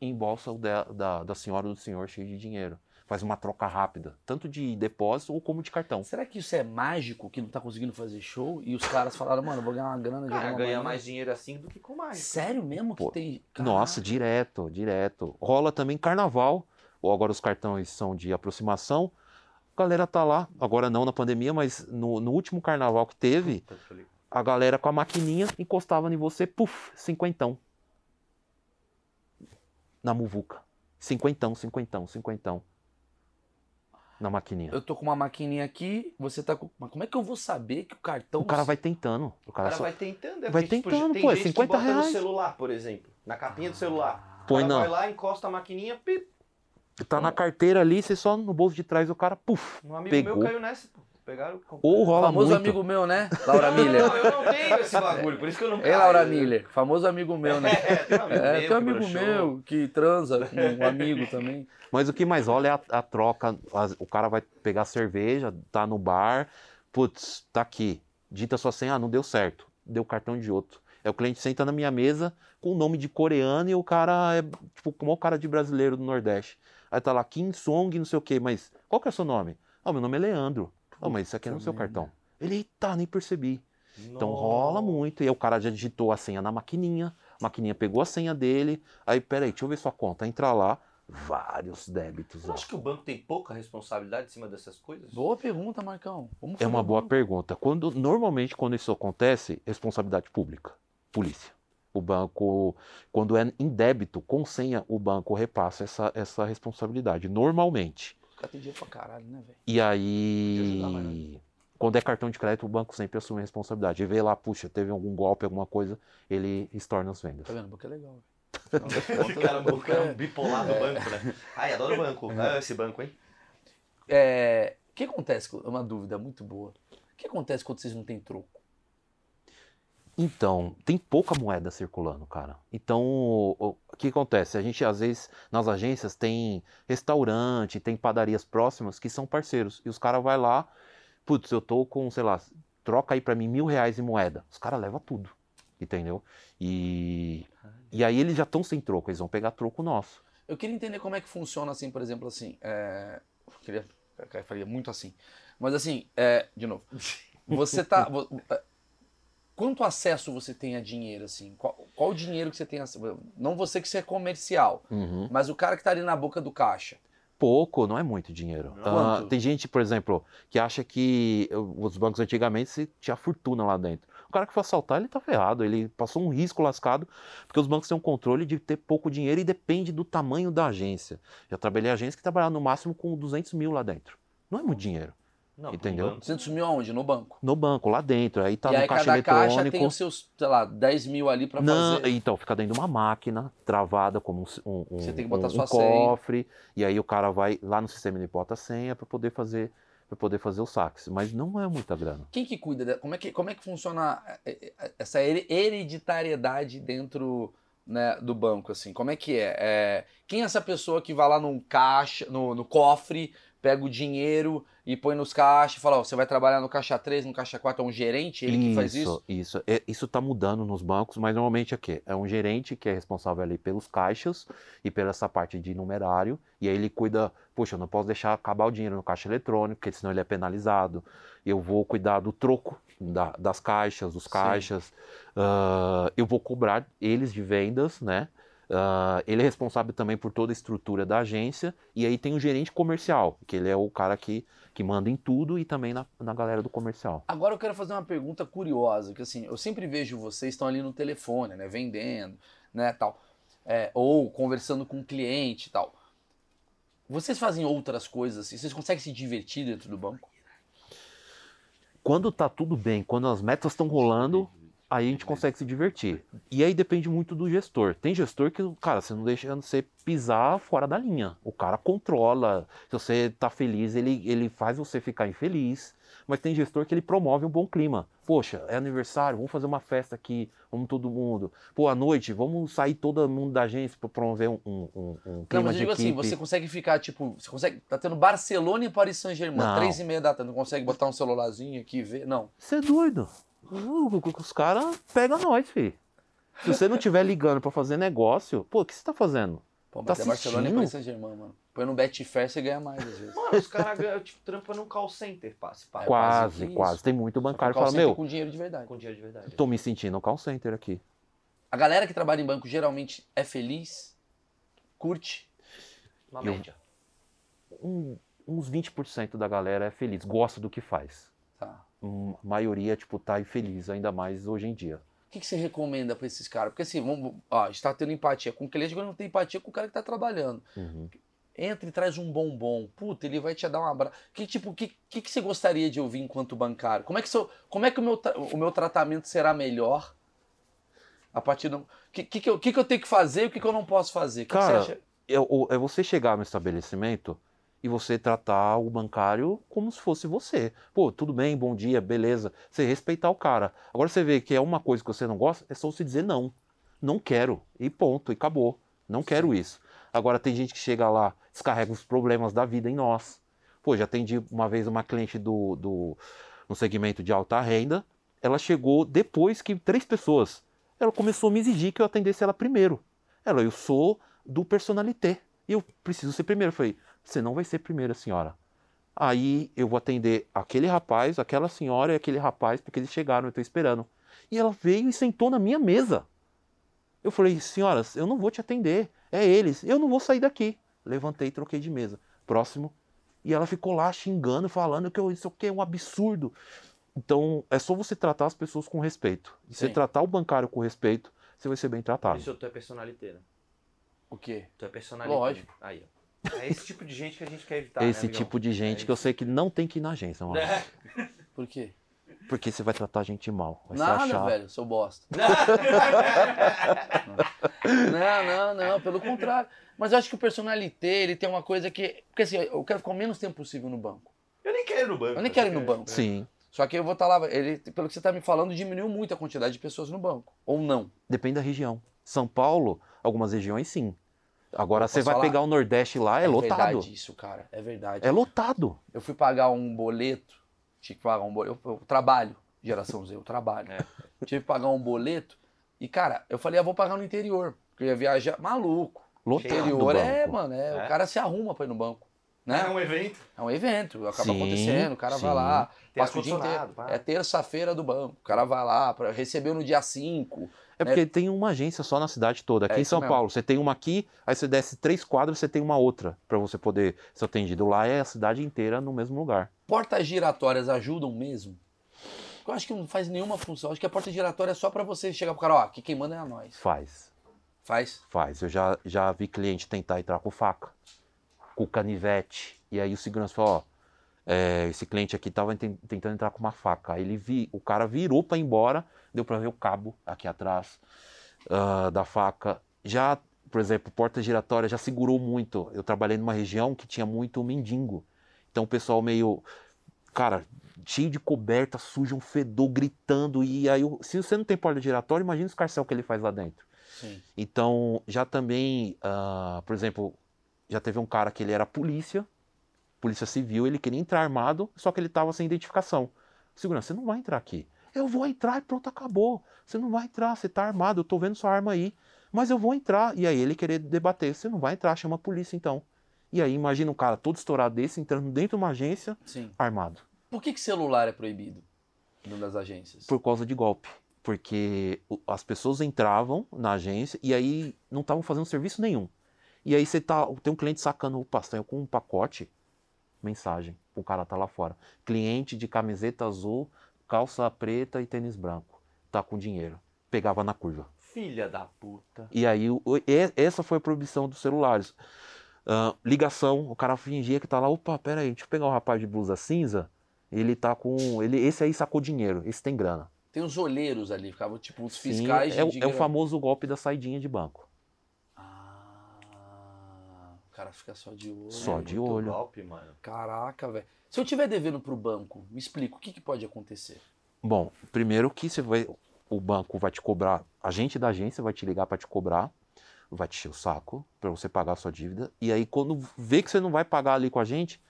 embolsa o da, da, da senhora ou do senhor cheio de dinheiro. Faz uma troca rápida, tanto de depósito ou como de cartão. Será que isso é mágico que não tá conseguindo fazer show? E os caras falaram, mano, eu vou ganhar uma grana de Cara, alguma ganha maneira. mais dinheiro assim do que com mais. Sério mesmo que Pô, tem. Nossa, Caraca. direto, direto. Rola também carnaval, ou agora os cartões são de aproximação. A galera tá lá, agora não na pandemia, mas no, no último carnaval que teve, a galera com a maquininha encostava em você, puf, cinquentão. Na muvuca. Cinquentão, cinquentão, cinquentão. Na maquininha. Eu tô com uma maquininha aqui, você tá com. Mas como é que eu vou saber que o cartão. O cara vai tentando. O O cara cara só vai tentando. É vai porque, tipo, tentando, tem pô, é gente que 50 bota no reais. celular, por exemplo. Na capinha do celular. Põe cara não. vai lá, encosta a maquininha, pip. tá na carteira ali, você só no bolso de trás o cara, puf. Um amigo Pegou. meu caiu nessa, pô. Pegaram. Ou O rola famoso muito. amigo meu, né? Laura Miller. Não, eu não tenho esse bagulho, por isso que eu não caio. Laura Miller. Famoso amigo meu, né? É, tem um amigo É, meu. tem um que amigo broxou. meu que transa com um amigo também. Mas o que mais rola é a, a troca. o cara vai pegar cerveja, tá no bar, putz, tá aqui. Dita sua senha, ah, não deu certo. Deu cartão de outro. É o cliente senta na minha mesa com o nome de coreano e o cara é tipo como o cara de brasileiro do Nordeste. Aí tá lá Kim Song, não sei o quê, mas qual que é o seu nome? Ah, meu nome é Leandro. Ah, mas isso aqui é no seu cartão. Ele, eita, nem percebi. Então Nossa. rola muito. E aí o cara já digitou a senha na maquininha, a maquininha pegou a senha dele. Aí, peraí, deixa eu ver sua conta. Entra lá, vários débitos acha que o banco tem pouca responsabilidade em cima dessas coisas? Boa pergunta, Marcão. Vamos É uma boa um- pergunta. Quando normalmente quando isso acontece, responsabilidade pública, polícia. O banco, quando é em débito com senha, o banco repassa essa, essa responsabilidade normalmente. O dinheiro pra caralho, né, velho? E aí, quando é cartão de crédito, o banco sempre assume a responsabilidade. E vê lá, puxa, teve algum golpe, alguma coisa, ele estorna as vendas. Tá vendo? Porque é legal. velho. O cara, o cara é um bipolar do banco, né? Ai, adoro banco. Ah, esse banco, hein? É, o que acontece? É uma dúvida muito boa. O que acontece quando vocês não têm troco? Então, tem pouca moeda circulando, cara. Então, o, o- que acontece? A gente, às vezes, nas agências tem restaurante, tem padarias próximas que são parceiros. E os caras vão lá, putz, eu tô com, sei lá, troca aí pra mim mil reais em moeda. Os caras levam tudo, entendeu? E, e aí eles já estão sem troco, eles vão pegar troco nosso. Eu queria entender como é que funciona assim, por exemplo, assim. É... Eu queria. Eu faria muito assim. Mas assim, é... de novo. Você tá. É, Quanto acesso você tem a dinheiro, assim? Qual, qual o dinheiro que você tem acesso? Não você que você é comercial, Uhum. mas o cara que tá ali na boca do caixa. Pouco, não é muito dinheiro. Ah, Quanto? tem gente, por exemplo, que acha que os bancos antigamente se tinha fortuna lá dentro. O cara que for assaltar, ele tá ferrado. Ele passou um risco lascado, porque os bancos têm um controle de ter pouco dinheiro e depende do tamanho da agência. Já trabalhei em agência que trabalhava no máximo com 200 mil lá dentro. Não é muito dinheiro. Não, Entendeu? pro banco, 200 mil aonde? No banco. No banco, lá dentro. Aí tá e no aí caixa cada caixa eletrônico. tem os seus, sei lá, 10 mil ali pra Não, fazer. então fica dentro de uma máquina travada como um, um, Você tem que botar um- sua um senha. cofre e aí o cara vai lá no sistema ele bota a senha para poder fazer para poder fazer os saques, mas não é muita grana. Quem que cuida? de- como, é que, como é que funciona eh, eh, essa here- hereditariedade dentro né, do banco? assim? Como é que é? É, Quem é essa pessoa que vai lá num caixa, no, no cofre, pega o dinheiro e põe nos caixas e fala, ó, você vai trabalhar no caixa 3, no caixa 4, é um gerente, ele que faz isso? Isso, é, isso tá mudando nos bancos, mas normalmente é que é um gerente que é responsável ali pelos caixas e pela essa parte de numerário, e aí ele cuida, poxa, eu não posso deixar acabar o dinheiro no caixa eletrônico, porque senão ele é penalizado. Eu vou cuidar do troco da- das caixas, dos caixas, ah, eu vou cobrar eles de vendas, né? Ah, ele é responsável também por toda a estrutura da agência, e aí tem o gerente comercial, que ele é o cara que, que manda em tudo e também na, na galera do comercial. Agora eu quero fazer uma pergunta curiosa, que assim, eu sempre vejo vocês estão ali no telefone, né, vendendo, né, tal, é, ou conversando com o cliente e tal. Vocês fazem outras coisas assim? Vocês conseguem se divertir dentro do banco? quando tá tudo bem, quando as metas estão rolando, aí a gente consegue se divertir. E aí depende muito do gestor. Tem gestor que, cara, você não deixa você pisar fora da linha. O cara controla. Se você tá feliz, ele, ele faz você ficar infeliz. Mas tem gestor que ele promove um bom clima. Poxa, é aniversário, vamos fazer uma festa aqui, vamos todo mundo. Pô, à noite, vamos sair todo mundo da agência para promover um, um, um- um Não, clima mas eu digo equipe. assim, você consegue ficar, tipo, você consegue. Tá tendo Barcelona e Paris Saint-Germain, três e meia da tarde, não consegue botar um celularzinho aqui e ver? Não. Você é doido. Uh, Os caras pegam nós, filho. Se você não estiver ligando pra fazer negócio, pô, o que você tá fazendo? Pô, mas Tá é Barcelona e assistindo? Paris Saint-Germain, mano. Põe no Betfair, você ganha mais às vezes. Mano, os caras ganham, tipo, trampa num call center, pá, se pá, É quase, quase quase. Tem muito bancário que fala, meu, com dinheiro de verdade. com dinheiro de verdade. tô me sentindo no call center aqui. A galera que trabalha em banco geralmente é feliz, curte. Uma Eu- média. Um- uns 20% da galera é feliz, gosta do que faz. Tá. Hum, A maioria, tipo, tá infeliz, ainda mais hoje em dia. O que, que você recomenda pra esses caras? Porque assim, vamos, ó, a gente tá tendo empatia com o cliente, agora não tem empatia com o cara que tá trabalhando. Uhum. Entra e traz um bombom. Puta, ele vai te dar um abraço. Que tipo, que, que, que você gostaria de ouvir enquanto bancário? Como é que, seu, como é que o, meu, o meu tratamento será melhor? A partir do. O que, que, que, eu, que, que eu tenho que fazer e o que, que eu não posso fazer? Que, que Cara, você acha? É, é você chegar no estabelecimento e você tratar o bancário como se fosse você. Pô, tudo bem, bom dia, beleza. Você respeitar o cara. Agora você vê que é uma coisa que você não gosta, é só você dizer não. Não quero. E ponto, e acabou. Não quero isso. Agora tem gente que chega lá, descarrega os problemas da vida em nós. Pô, já atendi uma vez uma cliente do, do no segmento de alta renda. Ela chegou depois que três pessoas. Ela começou a me exigir que eu atendesse ela primeiro. Ela, eu sou do personalité. E eu preciso ser primeiro. Eu falei, você não vai ser primeira, senhora. Aí eu vou atender aquele rapaz, aquela senhora e aquele rapaz, porque eles chegaram, eu estou esperando. E ela veio e sentou na minha mesa. Eu falei, senhoras, eu não vou te atender. É eles, eu não vou sair daqui. Levantei e troquei de mesa. Próximo. E ela ficou lá xingando, falando que eu- isso aqui é um absurdo. Então, é só você tratar as pessoas com respeito. E você tratar o bancário com respeito, você vai ser bem tratado. isso tu é personalité, né? O quê? Tu é personalité. Lógico. Aí, ó. É esse tipo de gente que a gente quer evitar, Esse né, tipo de gente É que eu sei que não tem que ir na agência, mano. É. Por quê? Porque você vai tratar a gente mal. Vai se Nada, achar. velho, seu bosta. Não, não, não, pelo contrário. Mas eu acho que o personalité, ele tem uma coisa que. Porque assim, eu quero ficar o menos tempo possível no banco. Eu nem quero ir no banco. Eu nem quero ir no banco. Sim. Só que eu vou estar lá. Ele, pelo que você está me falando, diminuiu muito a quantidade de pessoas no banco. Ou não. Depende da região. São Paulo, algumas regiões sim. Agora você vai falar? pegar o Nordeste lá, é, lotado. verdade isso, cara. É verdade. É lotado. Eu fui pagar um boleto. Tive que pagar um boleto. Eu, eu trabalho, geração Z, eu trabalho. É. Tive que pagar um boleto. E, cara, eu falei, ah, vou pagar no interior. Porque eu ia viajar. Maluco. Lotado. Interior é, mano, é, É? o cara se arruma pra ir no banco. Né? É um evento. É um evento, acaba Sim, acontecendo, o cara vai sim. lá, Tem passa o dia inteiro. É terça-feira do banco, o cara vai lá, pra, recebeu no dia 5. É porque tem uma agência só na cidade toda. Aqui É em São mesmo. Paulo, você tem uma aqui, aí você desce três quadras, você tem uma outra pra você poder ser atendido. Lá é a cidade inteira no mesmo lugar. Portas giratórias ajudam mesmo? Eu acho que não faz nenhuma função. Acho que a porta giratória é só pra você chegar pro cara, ó, aqui quem manda é a nós. Faz. Faz? Faz. Eu já, já vi cliente tentar entrar com faca, com canivete. E aí o segurança falou, ó, é, esse cliente aqui tava ten- tentando entrar com uma faca. Aí ele vi, o cara virou para ir embora, deu para ver o cabo aqui atrás ah, da faca. Já, por exemplo, porta giratória já segurou muito. Eu trabalhei numa região que tinha muito mendigo. Então o pessoal meio, cara, cheio de coberta, sujo, um fedor, gritando. E aí, se você não tem porta giratória, imagina o escarcel que ele faz lá dentro. Sim. Então, já também, ah, por exemplo, já teve um cara que ele era polícia, polícia civil, ele queria entrar armado, só que ele estava sem identificação. Segurança, você não vai entrar aqui. Eu vou entrar e pronto, acabou. Você não vai entrar, você tá armado, eu tô vendo sua arma aí. Mas eu vou entrar. E aí ele querer debater, você não vai entrar, chama a polícia então. E aí imagina um cara todo estourado desse entrando dentro de uma agência Sim. armado. Por que, que celular é proibido dentro das agências? por causa de golpe. Porque as pessoas entravam na agência e aí não estavam fazendo serviço nenhum. E aí você tá, tem um cliente sacando o pastel com um pacote, mensagem, o cara tá lá fora. Cliente de camiseta azul, calça preta e tênis branco. Tá com dinheiro. Pegava na curva. Filha da puta. E aí o- e- essa foi a proibição dos celulares. Ah, ligação, o cara fingia que tá lá, opa, pera aí, deixa eu pegar o rapaz de blusa cinza. Ele tá com. Ele, esse aí sacou dinheiro, esse tem grana. Tem os olheiros ali, ficavam tipo os Sim, fiscais é, o- de é o grana. famoso golpe da saidinha de banco. O cara fica só de olho. Só de Muito olho. golpe, mano. Caraca, velho. Se eu tiver devendo pro banco, me explica, o que, que pode acontecer? Bom, primeiro que você vai, o banco vai te cobrar, a gente da agência vai te ligar para te cobrar, vai te encher o saco para você pagar a sua dívida. E aí quando vê que você não vai pagar ali com a gente,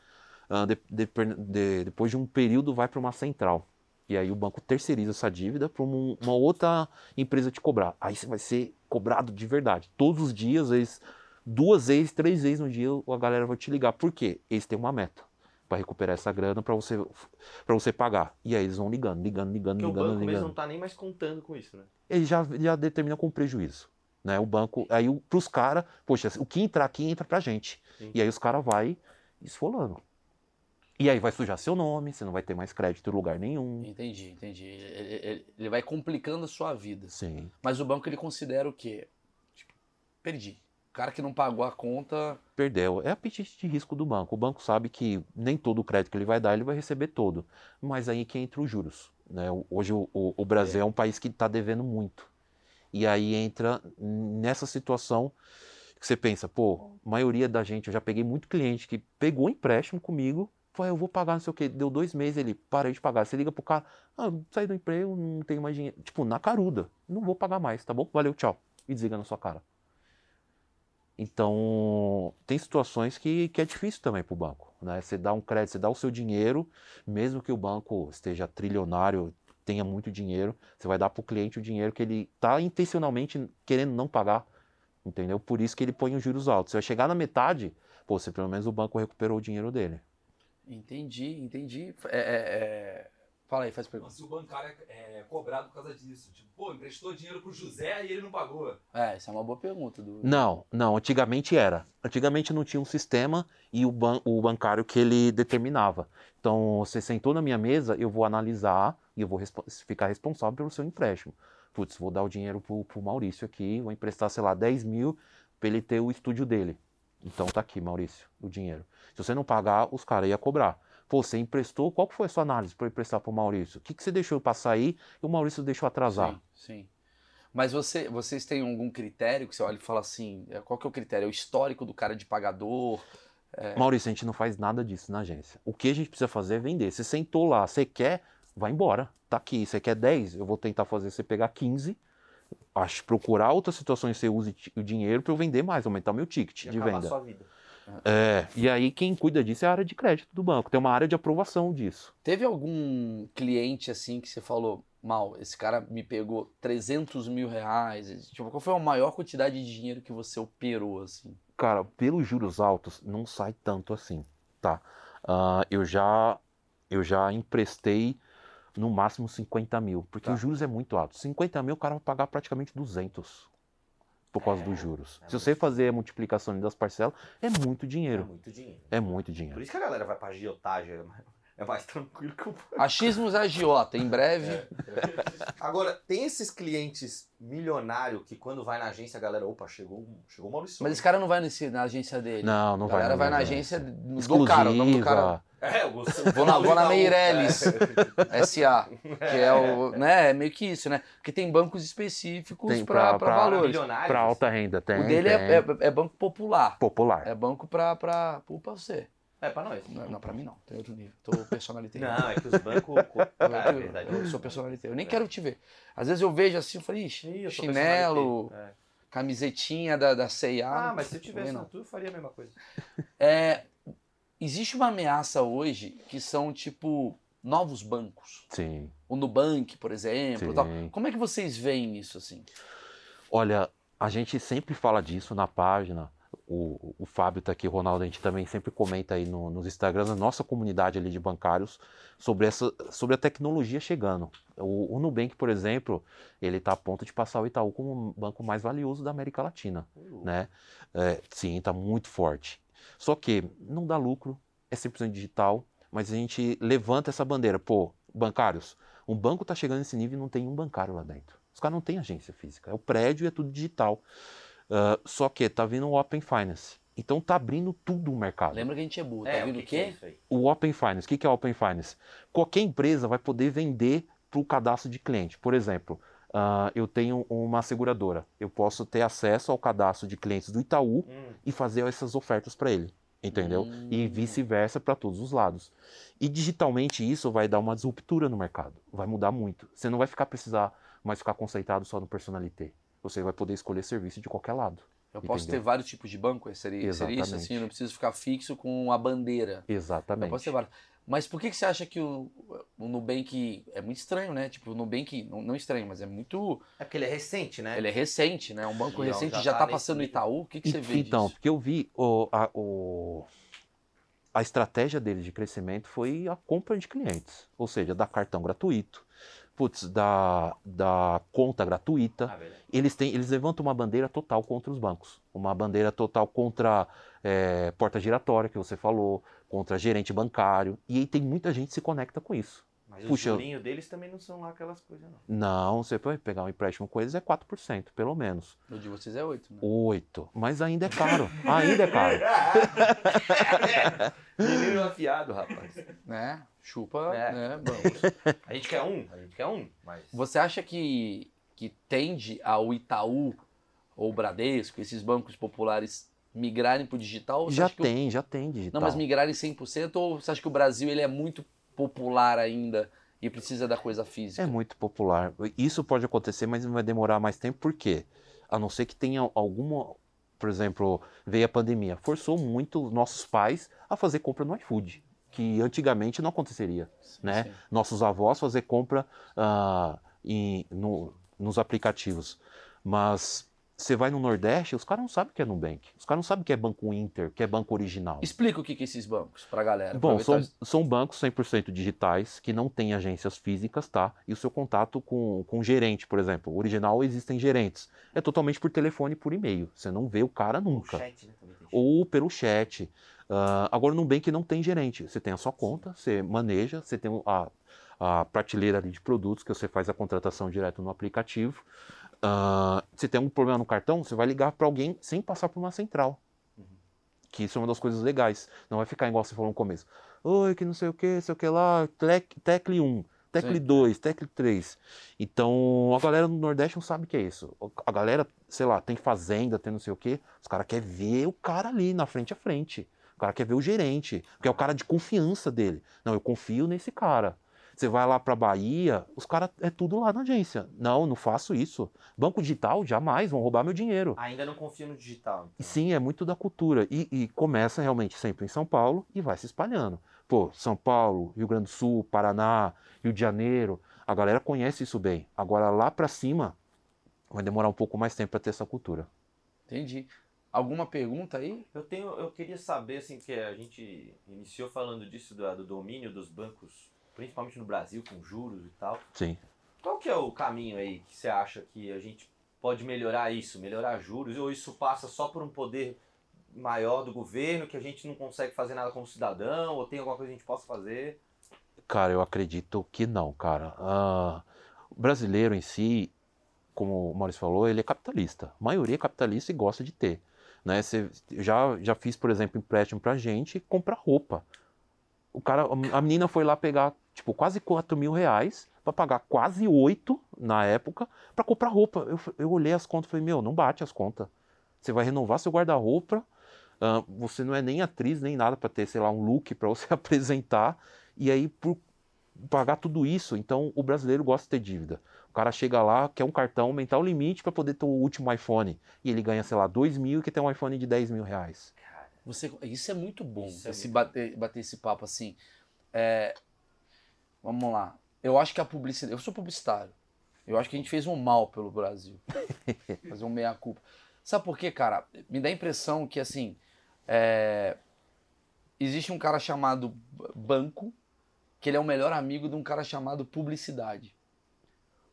ah, de- de- de- depois de um período vai para uma central. E aí o banco terceiriza essa dívida para uma outra empresa te cobrar. Aí você vai ser cobrado de verdade. Todos os dias, às vezes, duas vezes, três vezes no dia, a galera vai te ligar. Por quê? Eles têm uma meta para recuperar essa grana para você para você pagar. E aí eles vão ligando, ligando, ligando, Porque o ligando, banco mesmo ligando. não tá nem mais contando com isso, né? Ele já, já determina com prejuízo. Né? O banco, aí o- pros caras, poxa, o que entrar aqui entra pra gente. Sim. E aí os caras vai esfolando. E aí vai sujar seu nome, você não vai ter mais crédito em lugar nenhum. Entendi, entendi. Ele, ele- ele vai complicando a sua vida. Sim. Mas o banco ele considera o quê? Tipo, perdi. O cara que não pagou a conta. Perdeu. É apetite de risco do banco. O banco sabe que nem todo o crédito que ele vai dar, ele vai receber todo. Mas aí que entra os juros. Né? Hoje o, o- o Brasil é. um país que está devendo muito. E aí entra nessa situação que você pensa, pô, maioria da gente, eu já peguei muito cliente que pegou empréstimo comigo, foi, eu vou pagar não sei o quê, deu dois meses, ele parei de pagar. Você liga pro cara, ah, saí do emprego, não tenho mais dinheiro. Tipo, na caruda, não vou pagar mais, tá bom? Valeu, tchau. E desliga na sua cara. Então, tem situações que, que é difícil também para o banco. Né? Você dá um crédito, você dá o seu dinheiro, mesmo que o banco esteja trilionário, tenha muito dinheiro, você vai dar para o cliente o dinheiro que ele está intencionalmente querendo não pagar. Entendeu? Por isso que ele põe os juros altos. Você vai chegar na metade, pô, você, pelo menos o banco recuperou o dinheiro dele. Entendi, entendi. É, é, é... Fala aí, faz pergunta. Se o bancário é, é cobrado por causa disso. Tipo, pô, emprestou dinheiro pro José e ele não pagou. É, essa é uma boa pergunta. Do... Não, não, antigamente era. Antigamente não tinha um sistema e o, ban o bancário que ele determinava. Então, você sentou na minha mesa, eu vou analisar e eu vou respo ficar responsável pelo seu empréstimo. Putz, vou dar o dinheiro pro, pro Maurício aqui, vou emprestar, sei lá, 10 mil para ele ter o estúdio dele. Então tá aqui, Maurício, o dinheiro. Se você não pagar, os caras iam cobrar. Pô, você emprestou, qual que foi a sua análise para eu emprestar pro Maurício? O que, que você deixou passar aí e o Maurício deixou atrasar? Sim, sim. Mas você, vocês têm algum critério que você olha e fala assim, é, qual que é o critério? É o histórico do cara de pagador? Maurício, a gente não faz nada disso na agência. O que a gente precisa fazer é vender. Você sentou lá, você quer, vai embora. Tá aqui, você quer 10, eu vou tentar fazer você pegar 15. Acho procurar outras situações que você use o dinheiro para eu vender mais, aumentar meu ticket E de venda. a sua vida. É, e aí quem cuida disso é a área de crédito do banco. Tem uma área de aprovação disso. Teve algum cliente assim que você falou, mal, esse cara me pegou 300 mil reais? Tipo, qual foi a maior quantidade de dinheiro que você operou, assim? Cara, pelos juros altos, não sai tanto assim, tá? Ah, eu já eu já emprestei no máximo 50 mil, porque Tá. os juros é muito alto. 50 mil o cara vai pagar praticamente 200 por causa É, dos juros. é Se você fazer a multiplicação das parcelas, é muito É dinheiro. muito dinheiro. É muito Por dinheiro. isso que a galera vai pra agiotagem. É mais tranquilo que o banco. Achismos agiota, em breve. Agora, tem esses clientes milionários que quando vai na agência, a galera, opa, chegou, chegou o Maurício. Mas esse cara não vai nesse- na agência dele. Não, não a vai. galera não vai na agência do cara, o nome do cara. É, eu gostei. Vou na, vou na Meirelles É. SA, que é o, né, é meio que isso, né? Porque tem bancos específicos Tem para pra- pra- valores. Milionários. Pra alta renda, tem. o dele tem. é, é, é banco popular. popular. É banco pra, pra, pra você. É, pra nós. Não, não, pra mim não. Tem outro nível. Tô personalité. Não, é que os bancos. Eu, Ah, é verdade. eu sou personalité. Eu nem quero te ver. Às vezes eu vejo assim, eu falei, ixi, Ih, eu chinelo. É. camisetinha da, da C&A. Ah, mas se eu tivesse na não. tua, eu faria a mesma coisa. É, existe uma ameaça hoje que são, tipo, novos bancos. Sim. O Nubank, por exemplo. Sim. Tal. Como é que vocês veem isso, assim? Olha, a gente sempre fala disso na página. O, o Fábio tá aqui, o Ronaldo, a gente também sempre comenta aí no- nos Instagrams, na nossa comunidade ali de bancários, sobre, essa, sobre a tecnologia chegando. O, o Nubank, por exemplo, ele está a ponto de passar o Itaú como o banco mais valioso da América Latina. né? É, sim, está muito forte. Só que não dá lucro, é 100% digital, mas a gente levanta essa bandeira. Pô, bancários, um banco está chegando nesse nível e não tem um bancário lá dentro. Os caras não têm agência física, é o prédio e é tudo digital. Ah, só que tá vindo o Open Finance. Então tá abrindo tudo o mercado. Lembra que a gente é burro. É, tá o vindo o que é quê? O Open Finance, o que que é o Open Finance? Qualquer empresa vai poder vender para o cadastro de cliente. Por exemplo, ah, eu tenho uma seguradora, eu posso ter acesso ao cadastro de clientes do Itaú Hum, e fazer essas ofertas para ele, entendeu? E Hum. vice-versa para todos os lados. E digitalmente isso vai dar uma disruptura no mercado, vai mudar muito. Você não vai ficar precisar mais ficar conceitado só no personalité. Você vai poder escolher serviço de qualquer lado. Eu posso Entendeu? ter vários tipos de banco? Seria, seria isso assim? Eu não preciso ficar fixo com a bandeira. Eu Exatamente. posso ter vários. Mas por que, que você acha que o, o Nubank é muito estranho, né? Tipo, o Nubank, não, não estranho, mas é muito. É porque ele é recente, né? Ele é recente, né? Um banco ó, recente já já, tá tá passando no nível. Itaú. O que, que você vê então, disso? porque eu vi o, a, o- a estratégia deles de crescimento foi a compra de clientes, ou seja, dar cartão gratuito, putz, da, da conta gratuita. Ah. Eles, têm, eles levantam uma bandeira total contra os bancos, uma bandeira total contra é, porta giratória, que você falou, contra gerente bancário, e aí tem muita gente que se conecta com isso. Mas Puxa, os jurinhos deles também não são lá aquelas coisas, não. Não, você pode pegar um empréstimo com eles é 4%, pelo menos. O de vocês é 8, né? 8%. Mas ainda é caro. ainda é caro. Menino afiado, rapaz. Né? Chupa, É. né? bancos. A gente quer um, a gente quer um, mas. Você acha que, que tende ao Itaú ou o Bradesco, esses bancos populares, migrarem para o digital? Já que o- tem, já tem digital. Não, mas migrarem 100% ou você acha que o Brasil ele é muito popular ainda e precisa da coisa física? É muito popular. Isso pode acontecer, mas vai demorar mais tempo, por quê? A não ser que tenha alguma. Por exemplo, veio a pandemia, forçou muito os nossos pais a fazer compra no iFood, que antigamente não aconteceria. né? Sim. Nossos avós fazer compra ah, em- no- nos aplicativos. Mas você vai no Nordeste, os caras não sabem o que é Nubank. Os caras não sabem o que é Banco Inter, o que é Banco Original. Explica o que que é esses bancos pra galera. Bom, são, são bancos 100% digitais que não têm agências físicas, tá? E o seu contato com, com o gerente, por exemplo. O original existem gerentes. É totalmente por telefone e por e-mail. Você não vê o cara O nunca. chat, né? Ou pelo chat. Ah, agora, no Nubank não tem gerente. Você tem a sua conta, você maneja, você tem a, a prateleira ali de produtos que você faz a contratação direto no aplicativo. Ah, se tem um problema no cartão, você vai ligar para alguém sem passar por uma central. Que isso é uma das coisas legais. Não vai ficar igual você falou no começo. Oi, que não sei o que, sei o que lá, tec- tecle 1, tecle Sim. 2, tecle 3. Então, a galera no Nordeste não sabe o que é isso. A galera, sei lá, tem fazenda, tem não sei o que. Os caras querem ver o cara ali, na frente a frente. O cara quer ver o gerente, porque é o cara de confiança dele. Não, eu confio nesse cara. Você vai lá para Bahia, os caras é tudo lá na agência. Não, não faço isso. Banco digital, jamais, vão roubar meu dinheiro. Ainda não confio no digital. E então. Sim, é muito da cultura. E, e começa realmente sempre em São Paulo e vai se espalhando. Pô, São Paulo, Rio Grande do Sul, Paraná, Rio de Janeiro, a galera conhece isso bem. Agora lá para cima vai demorar um pouco mais tempo para ter essa cultura. Entendi. Alguma pergunta aí? Eu tenho, eu queria saber assim que a gente iniciou falando disso do, do domínio dos bancos, principalmente no Brasil com juros e tal. Sim. Qual que é o caminho aí que você acha que a gente pode melhorar isso, melhorar juros ou isso passa só por um poder maior do governo que a gente não consegue fazer nada como cidadão ou tem alguma coisa que a gente possa fazer? Cara, eu acredito que não, cara. Ah, o brasileiro em si, como o Maurício falou, ele é capitalista. A maioria é capitalista e gosta de ter. Né? Cê, já, já fiz, por exemplo, empréstimo pra gente comprar roupa. O cara, a menina foi lá pegar, tipo, quase 4 mil reais para pagar quase 8 na época para comprar roupa. Eu, eu olhei as contas e falei, meu, não bate as contas. Você vai renovar seu guarda-roupa, uh, você não é nem atriz nem nada para ter, sei lá, um look para você apresentar. E aí, por pagar tudo isso, então o brasileiro gosta de ter dívida. O cara chega lá, quer um cartão, aumentar o limite para poder ter o último iPhone. E ele ganha, sei lá, 2 mil e quer ter um iPhone de 10 mil reais. Você, isso é muito bom, Isso é esse muito bater, bater esse papo assim. É, vamos lá. Eu acho que a publicidade. Eu sou publicitário. Eu acho que a gente fez um mal pelo Brasil. Fazer um meia-culpa. Sabe por quê, cara? Me dá a impressão que, assim. é, existe um cara chamado banco, que ele é o melhor amigo de um cara chamado publicidade.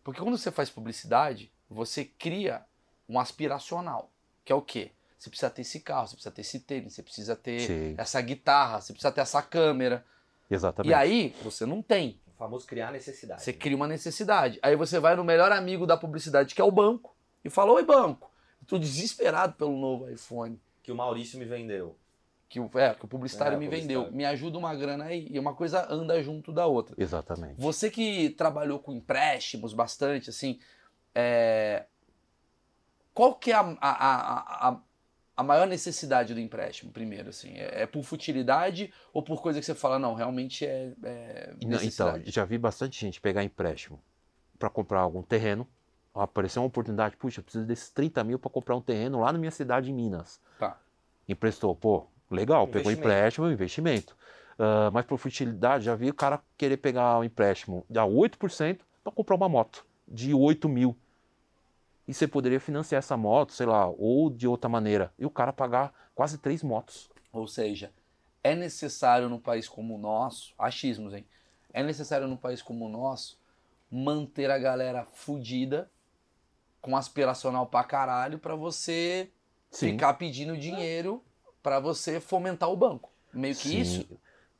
Porque quando você faz publicidade, você cria um aspiracional, que é o quê? Você precisa ter esse carro, você precisa ter esse tênis, você precisa ter Sim. essa guitarra, você precisa ter essa câmera. Exatamente. E aí, você não tem. O famoso criar necessidade. Você cria uma necessidade. Aí você vai no melhor amigo da publicidade, que é o banco, e fala: Oi, banco, eu tô desesperado pelo novo iPhone. Que o Maurício me vendeu. Que o, é, que o publicitário É, me publicitário. vendeu. Me ajuda uma grana aí. E uma coisa anda junto da outra. Exatamente. Você que trabalhou com empréstimos bastante, assim, é, qual que é a, a, a, a, maior necessidade do empréstimo, primeiro, assim? É, é por futilidade ou por coisa que você fala, não, realmente é, é Não, Então, já vi bastante gente pegar empréstimo para comprar algum terreno. Apareceu uma oportunidade, puxa, eu preciso desses 30 mil para comprar um terreno lá na minha cidade, em Minas. Tá. Emprestou, pô, legal, pegou empréstimo, investimento. Ah, mas por futilidade, já vi o cara querer pegar um empréstimo de 8% para comprar uma moto de 8 mil. E você poderia financiar essa moto, sei lá, ou de outra maneira. E o cara pagar quase três motos. Ou seja, é necessário num país como o nosso, achismos, hein? É necessário num país como o nosso manter a galera fudida com aspiracional pra caralho pra você Sim. ficar pedindo dinheiro pra você fomentar o banco. Meio que Sim, isso.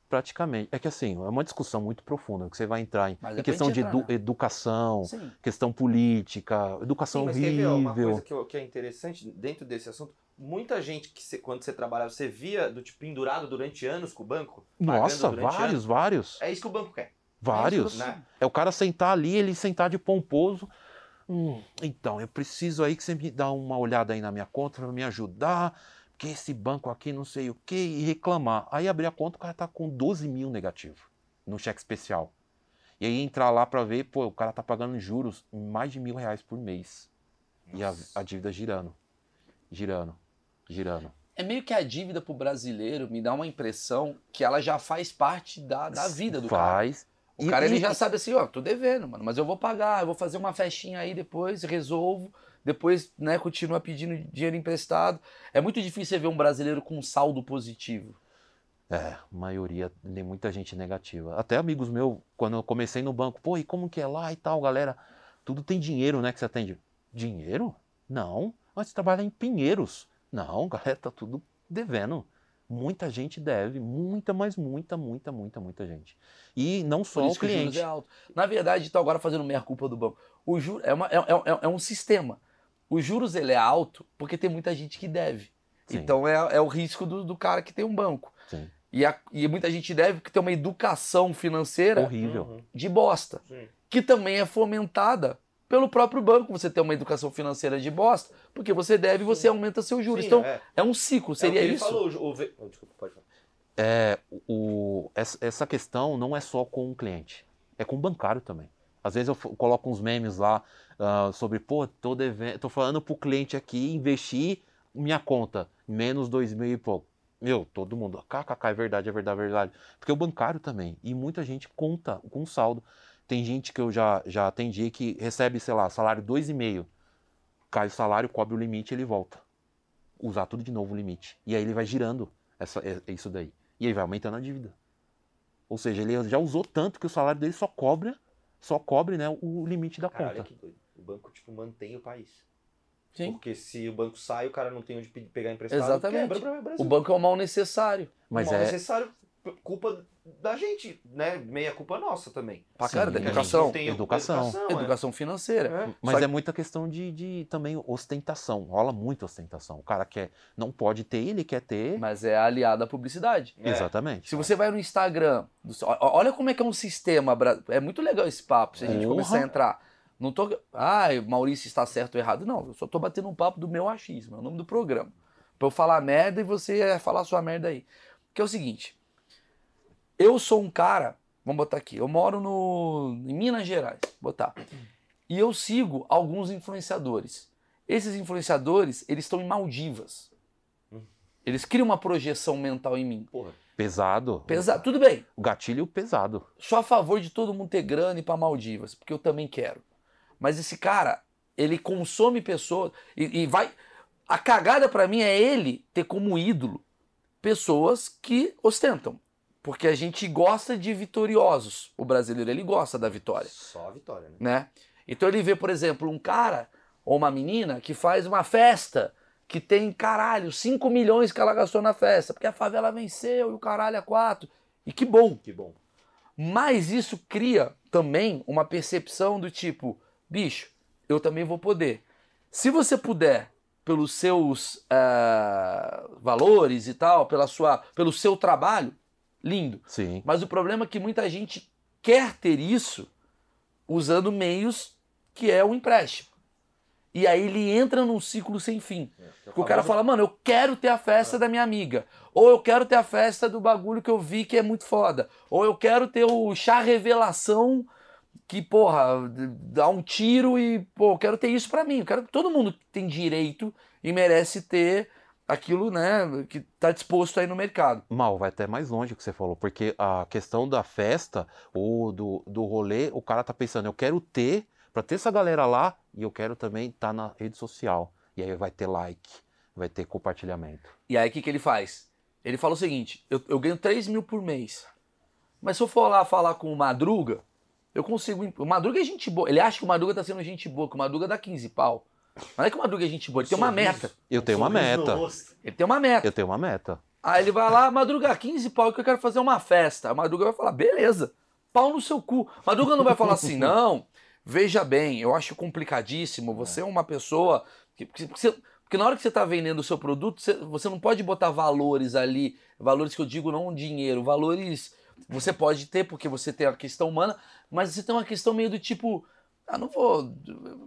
Praticamente. É que assim, é uma discussão muito profunda, que você vai entrar em, em é questão de edu- né? educação, Sim. questão política, educação Sim, mas quer ver, ó, uma horrível. coisa que, que é interessante dentro desse assunto, muita gente que você- quando você trabalhava, você via do tipo pendurado durante anos com o banco? Nossa, vários, anos. vários. É isso que o banco quer. Vários. né? É o cara sentar ali, ele sentar de pomposo. Hum, então, eu preciso aí que você me dá uma olhada aí na minha conta para me ajudar, porque esse banco aqui não sei o que, e reclamar. Aí abrir a conta, o cara tá com 12 mil negativo no cheque especial. E aí entrar lá para ver, pô, o cara tá pagando juros mais de mil reais por mês. E a, a dívida girando, girando, girando. É meio que a dívida pro brasileiro me dá uma impressão que ela já faz parte da, da vida do cara. Faz. O E- cara ele e- já sabe assim, ó, tô devendo, mano, mas eu vou pagar, eu vou fazer uma festinha aí depois, resolvo, depois, né, continua pedindo dinheiro emprestado. É muito difícil você ver um brasileiro com um saldo positivo. É, maioria, tem muita gente negativa. Até amigos meus, quando eu comecei no banco, pô, e como que é lá e tal, galera? Tudo tem dinheiro, né, que você atende. Dinheiro? Não. Mas você trabalha em Pinheiros. Não, galera, tá tudo devendo. Muita gente deve, muita, mas muita, muita, muita, muita gente. E não só o que o cliente. é alto. Na verdade, estou agora fazendo meia culpa do banco. O juro é, uma- é- é- é um sistema. Os juros ele é alto porque tem muita gente que deve. Sim. Então é, é o risco do, do cara que tem um banco. Sim. E, a- e muita gente deve porque tem uma educação financeira Horrível. Uhum. de bosta. Sim. que também é fomentada pelo próprio banco. Você tem uma educação financeira de bosta, porque você deve e você aumenta seus juros. Sim, então, é. é um ciclo, É o seria que ele isso? falou, o, o, ve- oh, desculpa, pode falar. É, o, essa questão não é só com o cliente, é com o bancário também. Às vezes eu coloco uns memes lá ah, sobre, pô, tô, devendo, tô falando pro cliente aqui investir minha conta, menos dois mil e pouco. Meu, todo mundo, kkk, é verdade, é verdade, é verdade. Porque o bancário também, e muita gente conta com saldo. Tem gente que eu já, já atendi que recebe, sei lá, salário dois e meio. Cai o salário, cobre o limite ele volta. Usar tudo de novo o limite. E aí ele vai girando essa, é- isso daí. E aí vai aumentando a dívida. Ou seja, ele já usou tanto que o salário dele só cobre, só cobre né, o limite da Caralho, conta. que doido. O banco, tipo, mantém o país. Sim. Porque se o banco sai, o cara não tem onde pe- pegar emprestado. Exatamente. Quebra. O banco é o mal necessário. Mas Mal é, necessário, culpa da gente, né? Meia culpa nossa também. Pra Sim, cara, da educação. tem educação. é. Educação financeira. É. Mas Só é muita questão de, de também ostentação. Rola muito ostentação. O cara quer, não pode ter, ele quer ter. Mas é aliado à publicidade. É. Exatamente. Se você vai no Instagram, olha como é que é um sistema. É muito legal esse papo, se a gente Porra. começar a entrar. Não tô. Ah, Maurício está certo ou errado. Não, eu só tô batendo um papo do meu achismo, é o nome do programa. Pra eu falar merda e você é, falar sua merda aí. Que é o seguinte. Eu sou um cara, vamos botar aqui, eu moro no, em Minas Gerais, botar. E eu sigo alguns influenciadores. Esses influenciadores, eles estão em Maldivas. Eles criam uma projeção mental em mim. Porra. Pesado. Pesado, tudo bem. O gatilho pesado. Sou a favor de todo mundo ter grana e ir pra Maldivas, porque eu também quero. Mas esse cara, ele consome pessoas e, e vai. A cagada pra mim é ele ter como ídolo pessoas que ostentam. Porque a gente gosta de vitoriosos. O brasileiro, ele gosta da vitória, Só a vitória, né? né? Então ele vê, por exemplo, um cara ou uma menina que faz uma festa que tem, caralho, 5 milhões que ela gastou na festa, porque a favela venceu e o caralho é 4. E que bom. Que bom. Mas isso cria também uma percepção do tipo, bicho, eu também vou poder. Se você puder, pelos seus ah, valores e tal, pela sua, pelo seu trabalho, lindo. Sim. Mas o problema é que muita gente quer ter isso usando meios que é o empréstimo. E aí ele entra num ciclo sem fim. Porque o cara fala, mano, eu quero ter a festa da minha amiga. Ou eu quero ter a festa do bagulho que eu vi que é muito foda. Ou eu quero ter o chá revelação que, porra, dá um tiro e, pô, eu quero ter isso pra mim. Eu quero todo mundo tem direito e merece ter aquilo, né, que tá disposto aí no mercado. Mal, vai até mais longe o que você falou, porque a questão da festa ou do, do rolê, o cara tá pensando, eu quero ter, pra ter essa galera lá, e eu quero também estar na rede social. E aí vai ter like, vai ter compartilhamento. E aí o que, que ele faz? Ele fala o seguinte: eu, eu ganho 3 mil por mês. Mas se eu for lá falar com o Madruga, eu consigo. O Madruga é gente boa. Ele acha que o Madruga tá sendo gente boa, que o Madruga dá 15 pau. Mas não é que o Madruga é gente boa, ele tem uma meta. Eu tenho uma meta. Ele tem uma meta. Eu tenho uma meta. Aí ele vai lá, Madruga, 15 pau que eu quero fazer uma festa. A Madruga vai falar, beleza, pau no seu cu. Madruga não vai falar assim, não, veja bem, eu acho complicadíssimo, você é uma pessoa... Que, você- porque na hora que você está vendendo o seu produto, você, você não pode botar valores ali, valores que eu digo não dinheiro, valores você pode ter porque você tem a questão humana, mas você tem uma questão meio do tipo, ah, não vou...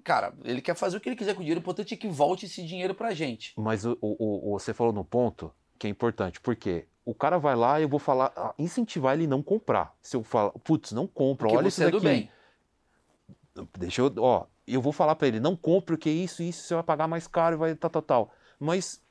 Cara, ele quer fazer o que ele quiser com o dinheiro, o importante é que volte esse dinheiro pra gente. Mas o, o- o- você falou no ponto que é importante, porque o cara vai lá e eu vou falar, ah, incentivar ele não comprar. Se eu falar, putz, não compra, Porque olha você isso é daqui. bem. Deixa eu, ó, eu vou falar pra ele, não compre o que é isso, isso, você vai pagar mais caro e vai tal, tal, tal. Mas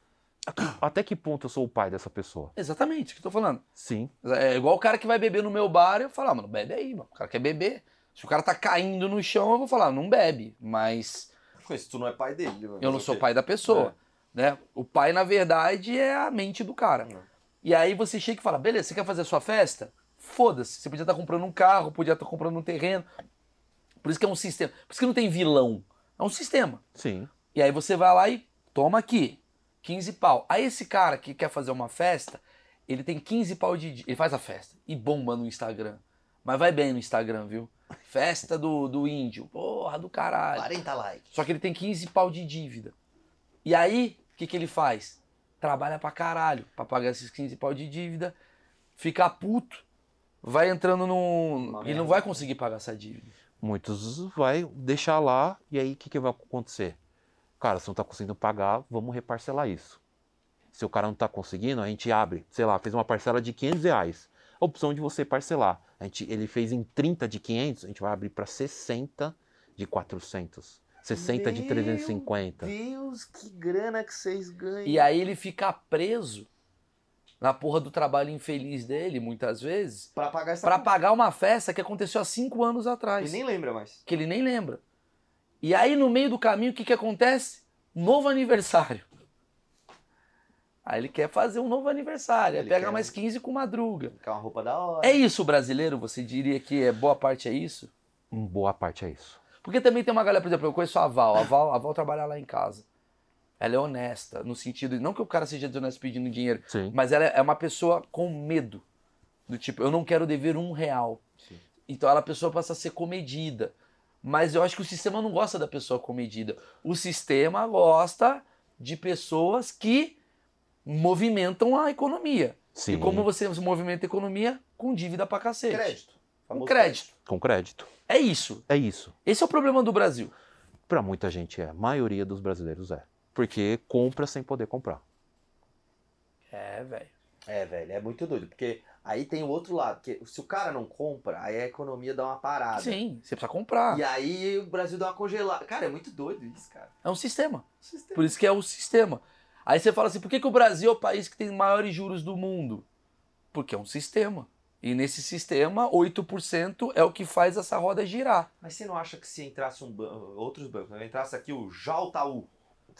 até que ponto eu sou o pai dessa pessoa? Exatamente, isso que eu tô falando. Sim. É igual o cara que vai beber no meu bar e eu falo, ah, mano, bebe aí, mano. O cara quer beber. Se o cara tá caindo no chão, eu vou falar, não bebe. Mas Mas tu não é pai dele. mano. eu não sou pai da pessoa. Né? O pai, na verdade, é a mente do cara. É. E aí você chega e fala, beleza, você quer fazer a sua festa? Foda-se. Você podia estar comprando um carro, podia estar comprando um terreno. Por isso que é um sistema. Por isso que não tem vilão. É um sistema. Sim. E aí você vai lá e toma aqui, 15 pau. Aí esse cara que quer fazer uma festa, ele tem 15 pau de. Ele faz a festa e bomba no Instagram. Mas vai bem no Instagram, viu? Festa do, do índio. Porra do caralho. 40 likes. Só que ele tem 15 pau de dívida. E aí, o que, que ele faz? Trabalha pra caralho pra pagar esses 15 pau de dívida, fica puto, vai entrando num. Uma Ele não vai conseguir pagar essa dívida. Muitos vai deixar lá e aí o que, que vai acontecer? Cara, se não tá conseguindo pagar, vamos reparcelar isso. Se o cara não tá conseguindo, a gente abre, sei lá, fez uma parcela de 500 reais. A opção de você parcelar. A gente, ele fez em 30 de 500, a gente vai abrir para 60 de 400. 60 de 350. Meu Deus, que grana que vocês ganham. E aí ele fica preso na porra do trabalho infeliz dele, muitas vezes, Pra pagar essa pra pagar uma festa que aconteceu há cinco anos atrás. Ele nem lembra mais. Que ele nem lembra. E aí, no meio do caminho, o que, que acontece? Novo aniversário. Aí ele quer fazer um novo aniversário. Aí Ele pega quer. mais 15 com madruga. Quer uma roupa da hora. É isso o brasileiro? Você diria que é boa parte é isso? Hum, Boa parte é isso. Porque também tem uma galera, por exemplo, eu conheço a Val. A Val, a Val trabalha lá em casa. Ela é honesta, no sentido. Não que o cara seja desonesto pedindo dinheiro, Sim. mas ela é uma pessoa com medo. Do tipo, eu não quero dever um real. Sim. Então ela, a pessoa passa a ser comedida. Mas eu acho que o sistema não gosta da pessoa comedida. O sistema gosta de pessoas que movimentam a economia. Sim, E como você movimenta a economia? Com dívida pra cacete. Crédito. Com Famoso crédito. com crédito. É isso. É isso. Esse é o problema do Brasil. Pra muita gente é. A maioria dos brasileiros é. Porque compra sem poder comprar. É, velho. É, velho, é muito doido. Porque aí tem o outro lado. Que se o cara não compra, aí a economia dá uma parada. Sim, você precisa comprar. E aí o Brasil dá uma congelada. Cara, é muito doido isso, cara. É um sistema. Sistema. Por isso que é o sistema. Aí você fala assim, por que, que o Brasil é o país que tem maiores juros do mundo? Porque é um sistema. E nesse sistema, 8% é o que faz essa roda girar. Mas você não acha que se entrasse um ban- outros bancos, né? entrasse aqui o Jaltaú,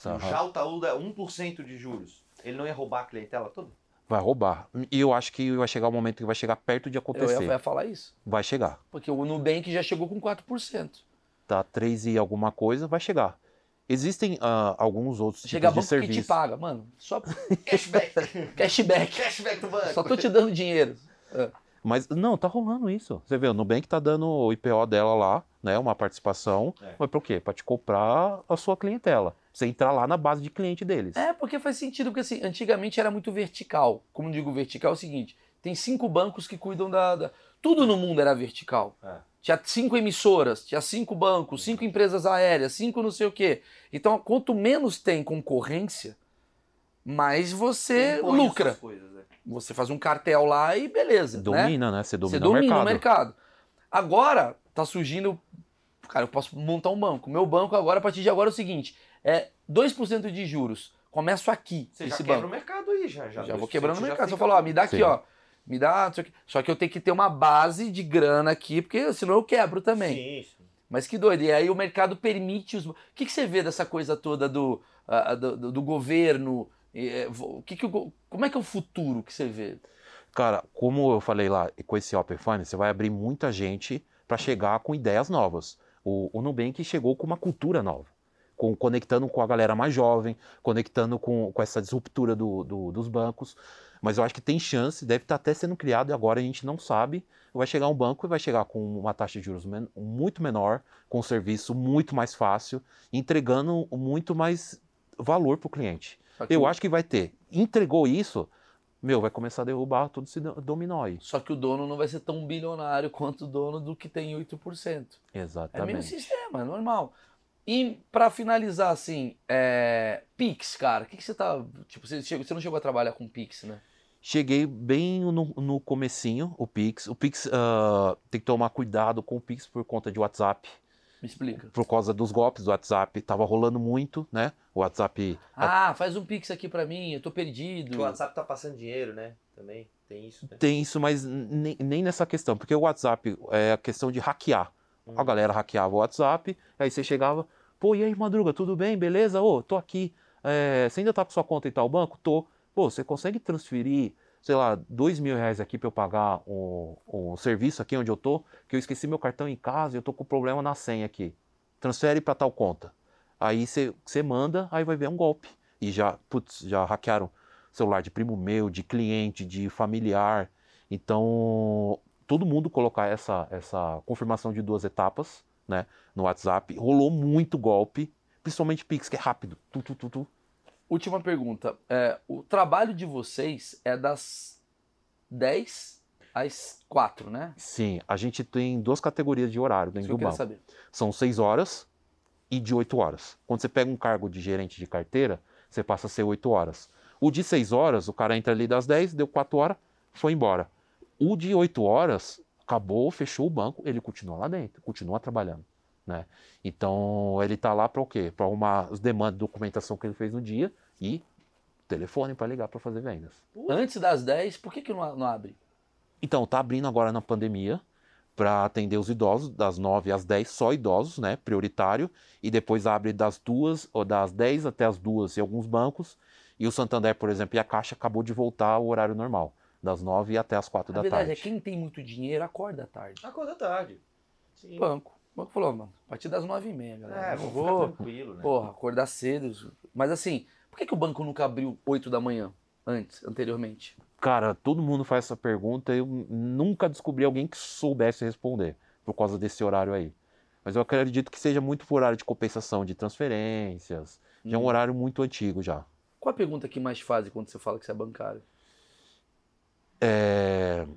o Aham. Jaltaú dá 1% de juros, ele não ia roubar a clientela toda? Vai roubar. E eu acho que vai chegar o momento que vai chegar perto de acontecer. eu ia falar isso. Vai chegar. Porque o Nubank já chegou com 4%. Tá 3 e alguma coisa, vai chegar. Existem ah, alguns outros Chega tipos de banco que te serviço. paga, mano. Só Cashback! cashback. Cashback do banco! Só tô te dando dinheiro. Mas não, tá rolando isso. Você vê, o Nubank tá dando o IPO dela lá, né? Uma participação. É. Mas por quê? Pra te comprar a sua clientela. Você entrar lá na base de cliente deles. É, porque faz sentido, porque assim, antigamente era muito vertical. Como eu digo vertical, é o seguinte: tem cinco bancos que cuidam da. da- Tudo no mundo era vertical. É. Tinha cinco emissoras, tinha cinco bancos, cinco empresas aéreas, cinco não sei o quê. Então, quanto menos tem concorrência, mais você lucra. coisas, né? Você faz um cartel lá e beleza. né? Domina, né? Você domina, Você domina o o mercado. mercado. Agora, tá surgindo. Cara, eu posso montar um banco. Meu banco agora, a partir de agora, é o seguinte: é 2% de juros. Começo aqui, Você já esse quebra banco. o mercado aí, já. Já, Já vou 2% quebrando o já mercado. Você falou, ó, me dá aqui, Sim. ó. Me dá. não sei o quê. Só que eu tenho que ter uma base de grana aqui, porque senão eu quebro também. Sim, sim. Mas que doido. E aí o mercado permite os. O que, que você vê dessa coisa toda do, ah, do, do- governo? E, é, O que que o como é que é o futuro que você vê? Cara, como eu falei lá, com esse Open Finance, você vai abrir muita gente para chegar com ideias novas. O, o Nubank chegou com uma cultura nova, com, conectando com a galera mais jovem, conectando com, com essa disruptura do, do- dos bancos. Mas eu acho que tem chance, deve estar até sendo criado e agora a gente não sabe. Vai chegar um banco e vai chegar com uma taxa de juros men- muito menor, com um serviço muito mais fácil, entregando muito mais valor para o cliente. Que Eu acho que vai ter. Entregou isso, meu, vai começar a derrubar todo esse do- dominó aí. Só que o dono não vai ser tão bilionário quanto o dono do que tem 8%. É meio Exatamente. sistema, é normal. E pra finalizar, assim, é... Pix, cara, o que, que você tá. Tipo, você, você não chegou a trabalhar com Pix, né? Cheguei bem no, no comecinho, o Pix. O Pix ah, tem que tomar cuidado com o Pix por conta de WhatsApp. Me explica. Por causa dos golpes do WhatsApp. Tava rolando muito, né? O WhatsApp. Ah, faz um Pix aqui pra mim, eu tô perdido. Que o WhatsApp tá passando dinheiro, né? Também tem isso, né? Tem isso, mas nem, nem nessa questão. Porque o WhatsApp é a questão de hackear. Hum. A galera hackeava o WhatsApp, aí você chegava, pô, e aí, Madruga, tudo bem? Beleza? Ô, tô aqui. É, você ainda tá com sua conta em tal banco? Tô. Pô, você consegue transferir, sei lá, dois mil reais aqui pra eu pagar um, um serviço aqui onde eu tô? Que eu esqueci meu cartão em casa e eu tô com problema na senha aqui. Transfere pra tal conta. Aí você manda, aí vai ver um golpe. E já, putz, já hackearam celular de primo meu, de cliente, de familiar. Então, todo mundo colocar essa, essa confirmação de duas etapas, né, no WhatsApp. Rolou muito golpe, principalmente Pix, que é rápido. Tu, tu, tu, tu. Última pergunta. É, o trabalho de vocês é das 10 às 4, né? Sim, a gente tem duas categorias de horário Isso dentro eu do banco. saber. São seis horas e de oito horas. Quando você pega um cargo de gerente de carteira, você passa a ser oito horas. O de seis horas, o cara entra ali das 10, deu quatro horas, foi embora. O de oito horas, acabou, fechou o banco, ele continua lá dentro, continua trabalhando. Né? Então ele tá lá para o quê? Para arrumar as demandas de documentação que ele fez no dia e telefone para ligar para fazer vendas. Antes das 10, por que, que não, não abre? Então, tá abrindo agora na pandemia para atender os idosos, das 9 às 10, só idosos, né? Prioritário. E depois abre das duas, ou das 10 até as duas em alguns bancos. E o Santander, por exemplo, e a Caixa acabou de voltar ao horário normal, das 9 até as 4 A da verdade tarde. é quem tem muito dinheiro acorda tarde. Acorda tarde. Sim. Banco. O banco falou, mano, a partir das 9h30, galera. É, vou, ficar tranquilo, né? porra, acordar cedo. Mas assim, por que, que o banco nunca abriu 8 da manhã? antes, anteriormente? Cara, todo mundo faz essa pergunta e eu nunca descobri alguém que soubesse responder por causa desse horário aí. Mas eu acredito que seja muito por horário de compensação de transferências. Já é um Hum. horário muito antigo já. Qual a pergunta que mais fazem quando você fala que você é bancário? É,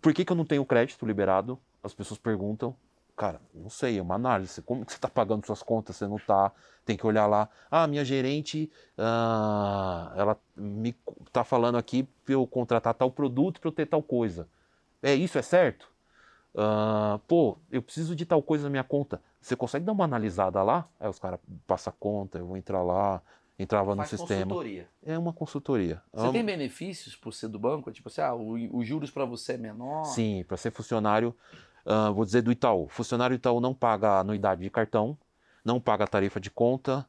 Por que, que eu não tenho crédito liberado? As pessoas perguntam. Cara, não sei, é uma análise. Como que você está pagando suas contas? Você não está. Tem que olhar lá. Ah, minha gerente, ah, ela me está falando aqui para eu contratar tal produto para eu ter tal coisa. É isso, é certo? Ah, pô, eu preciso de tal coisa na minha conta. Você consegue dar uma analisada lá? Aí os caras passam a conta, eu vou entrar lá, entrava no Faz sistema. consultoria. É uma consultoria. Você É tem benefícios por ser do banco? Tipo assim, ah, os juros para você é menor? Sim, para ser funcionário, ah, vou dizer do Itaú. Funcionário do Itaú não paga anuidade de cartão, não paga tarifa de conta,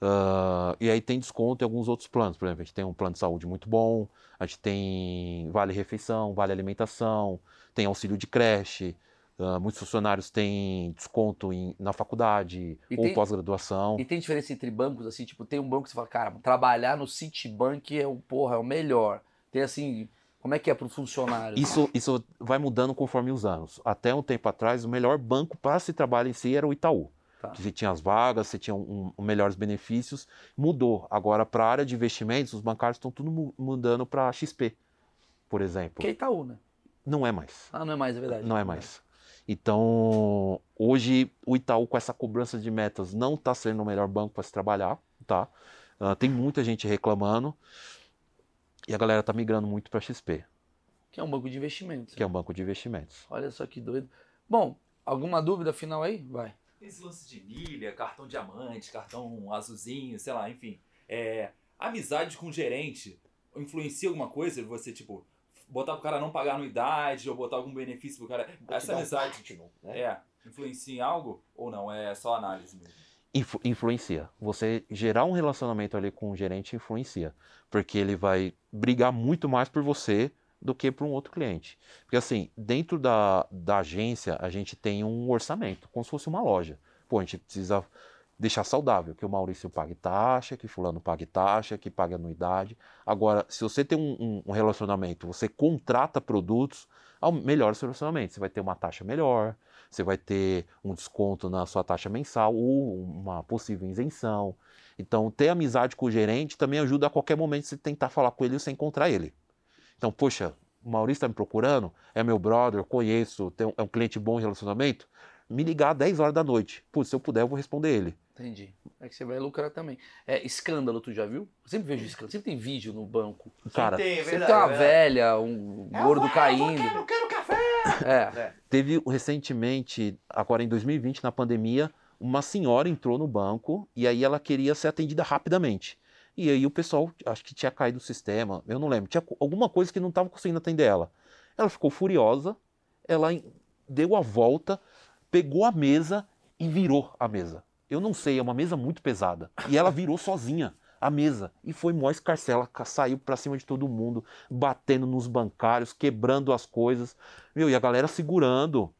ah, e aí tem desconto em alguns outros planos. Por exemplo, a gente tem um plano de saúde muito bom, a gente tem vale refeição, vale alimentação, tem auxílio de creche. ah, muitos funcionários têm desconto em- na faculdade E ou pós-graduação. E tem diferença entre bancos, assim, tipo, tem um banco que você fala, cara, trabalhar no Citibank é o, porra, é o melhor. Tem assim, como é que é pro funcionário? Isso, isso vai mudando conforme os anos. Até um tempo atrás, o melhor banco para se trabalhar em si era o Itaú. Tá. Que Você tinha as vagas, você tinha um, um melhores benefícios. Mudou. Agora, para a área de investimentos, os bancários estão tudo mu- mudando para XP, por exemplo. Que é Itaú, né? Não é mais. Ah, não é mais, é verdade. Não é mais. Então, hoje, o Itaú, com essa cobrança de metas, não está sendo o melhor banco para se trabalhar. Tá? Ah, tem muita gente reclamando. E a galera está migrando muito para XP, Que é um banco de investimentos. que é um banco de investimentos. Olha só que doido. Bom, alguma dúvida final aí? Vai. Esse lance de milha, cartão diamante, cartão azulzinho, sei lá, enfim. É, amizade com o gerente influencia alguma coisa? Você, tipo, botar pro cara não pagar anuidade ou botar algum benefício pro cara. Vou Essa um amizade Platinum, né? é, influencia em algo ou não? É só análise mesmo? Influ- influencia. Você gerar um relacionamento ali com o gerente influencia. Porque ele vai brigar muito mais por você do que por um outro cliente. Porque assim, dentro da, da agência, a gente tem um orçamento, como se fosse uma loja. Pô, a gente precisa deixar saudável, que o Maurício pague taxa, que fulano pague taxa, que pague anuidade. Agora, se você tem um, um- relacionamento, você contrata produtos, melhora o seu relacionamento. Você vai ter uma taxa melhor, você vai ter um desconto na sua taxa mensal ou uma possível isenção. Então, ter amizade com o gerente também ajuda a qualquer momento você tentar falar com ele e você encontrar ele. Então, poxa, o Maurício está me procurando, é meu brother, eu conheço, tem um- é um cliente bom em relacionamento. Me ligar às 10 horas da noite. Putz, se eu puder, eu vou responder ele. Entendi. É que você vai lucrar também. É, escândalo, tu já viu? Eu sempre vejo escândalo. Sempre tem vídeo no banco. Cara, tem, é Sempre verdade, tem uma é verdade. velha, um gordo caindo. Eu quero café! É. Teve recentemente, agora em 2020, na pandemia, uma senhora entrou no banco e aí ela queria ser atendida rapidamente. E aí o pessoal, acho que tinha caído o sistema, eu não lembro, tinha alguma coisa que não estava conseguindo atender ela. Ela ficou furiosa, ela deu a volta, pegou a mesa e virou a mesa. Eu não sei, é uma mesa muito pesada. E ela virou sozinha a mesa e foi mó escarcela, ca- saiu pra cima de todo mundo, batendo nos bancários, quebrando as coisas. Meu, e a galera segurando.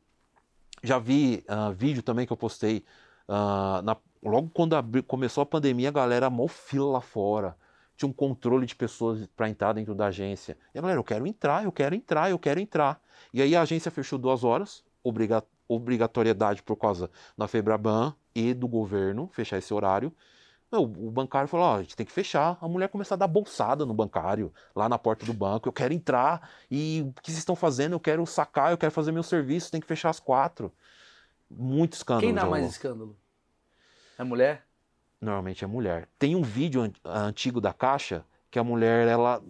Já vi ah, vídeo também que eu postei. ah, na- logo quando abri- começou a pandemia, a galera mó fila lá fora. Tinha um controle de pessoas para entrar dentro da agência. E a galera, eu quero entrar, eu quero entrar, eu quero entrar. E aí a agência fechou duas horas, obriga- obrigatoriedade por causa da Febraban e do governo fechar esse horário. Meu, o bancário falou: ó, a gente tem que fechar. A mulher começou a dar bolsada no bancário, lá na porta do banco. Eu quero entrar e o que vocês estão fazendo? Eu quero sacar, eu quero fazer meu serviço, tem que fechar às quatro. Muito escândalo. Quem dá mais escândalo? É mulher? Normalmente é mulher. Tem um vídeo an- antigo da Caixa que a mulher, ela,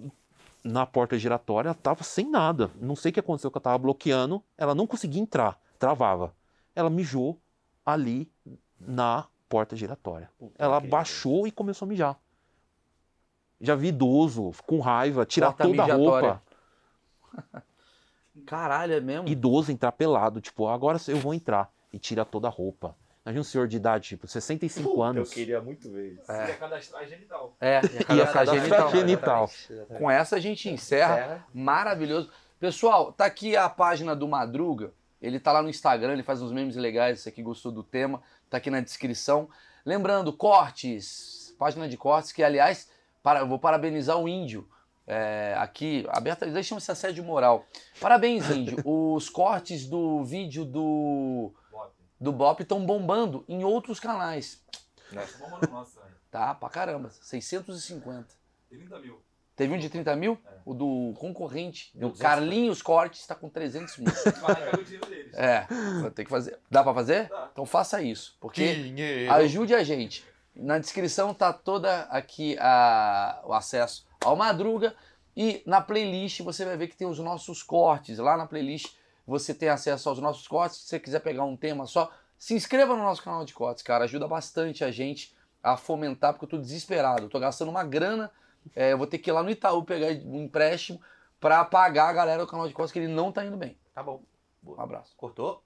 na porta giratória, ela tava sem nada. Não sei o que aconteceu, que eu tava bloqueando. Ela não conseguia entrar, travava. Ela mijou ali na porta giratória. Ela baixou e começou a mijar. Já vi idoso com raiva, tirar Porta toda a roupa. Caralho, é mesmo? Idoso entrar pelado, tipo, agora eu vou entrar. E tira toda a roupa. Imagina um senhor de idade, tipo, 65 Puta, anos. Eu queria muito ver isso. É. Ia cadastrar genital. É, ia Ia cadastrar cadastrar genital. genital. Com essa a gente encerra. Maravilhoso. Pessoal, tá aqui a página do Madruga. Ele tá lá no Instagram, ele faz uns memes legais. Você que gostou do tema, tá aqui na descrição. Lembrando, cortes, página de cortes, que aliás, para, eu vou parabenizar o Índio. é, aqui, aberta, deixa esse assédio moral. Parabéns, Indy. Os cortes do vídeo do, Bop. do Bop estão bombando em outros canais. Vamos no nosso aí. Tá, pra caramba. 650. 30 mil. Teve um de 30 mil? É. O do concorrente, 200 Carlinhos Cortes, tá com 300 mil. Vai, pega o dinheiro deles. É, vai ter que fazer. Dá pra fazer? Dá. Então faça isso. Porque Dinheiro. ajude a gente. Na descrição tá toda aqui a, o acesso ao Madruga. E na playlist você vai ver que tem os nossos cortes. Lá na playlist você tem acesso aos nossos cortes. Se você quiser pegar um tema só, se inscreva no nosso canal de cortes, cara. Ajuda bastante a gente a fomentar, porque eu tô desesperado. Eu tô gastando uma grana. É, eu vou ter que ir lá no Itaú pegar um empréstimo pra pagar a galera do canal de cortes, que ele não tá indo bem. Tá bom. Um abraço. Cortou?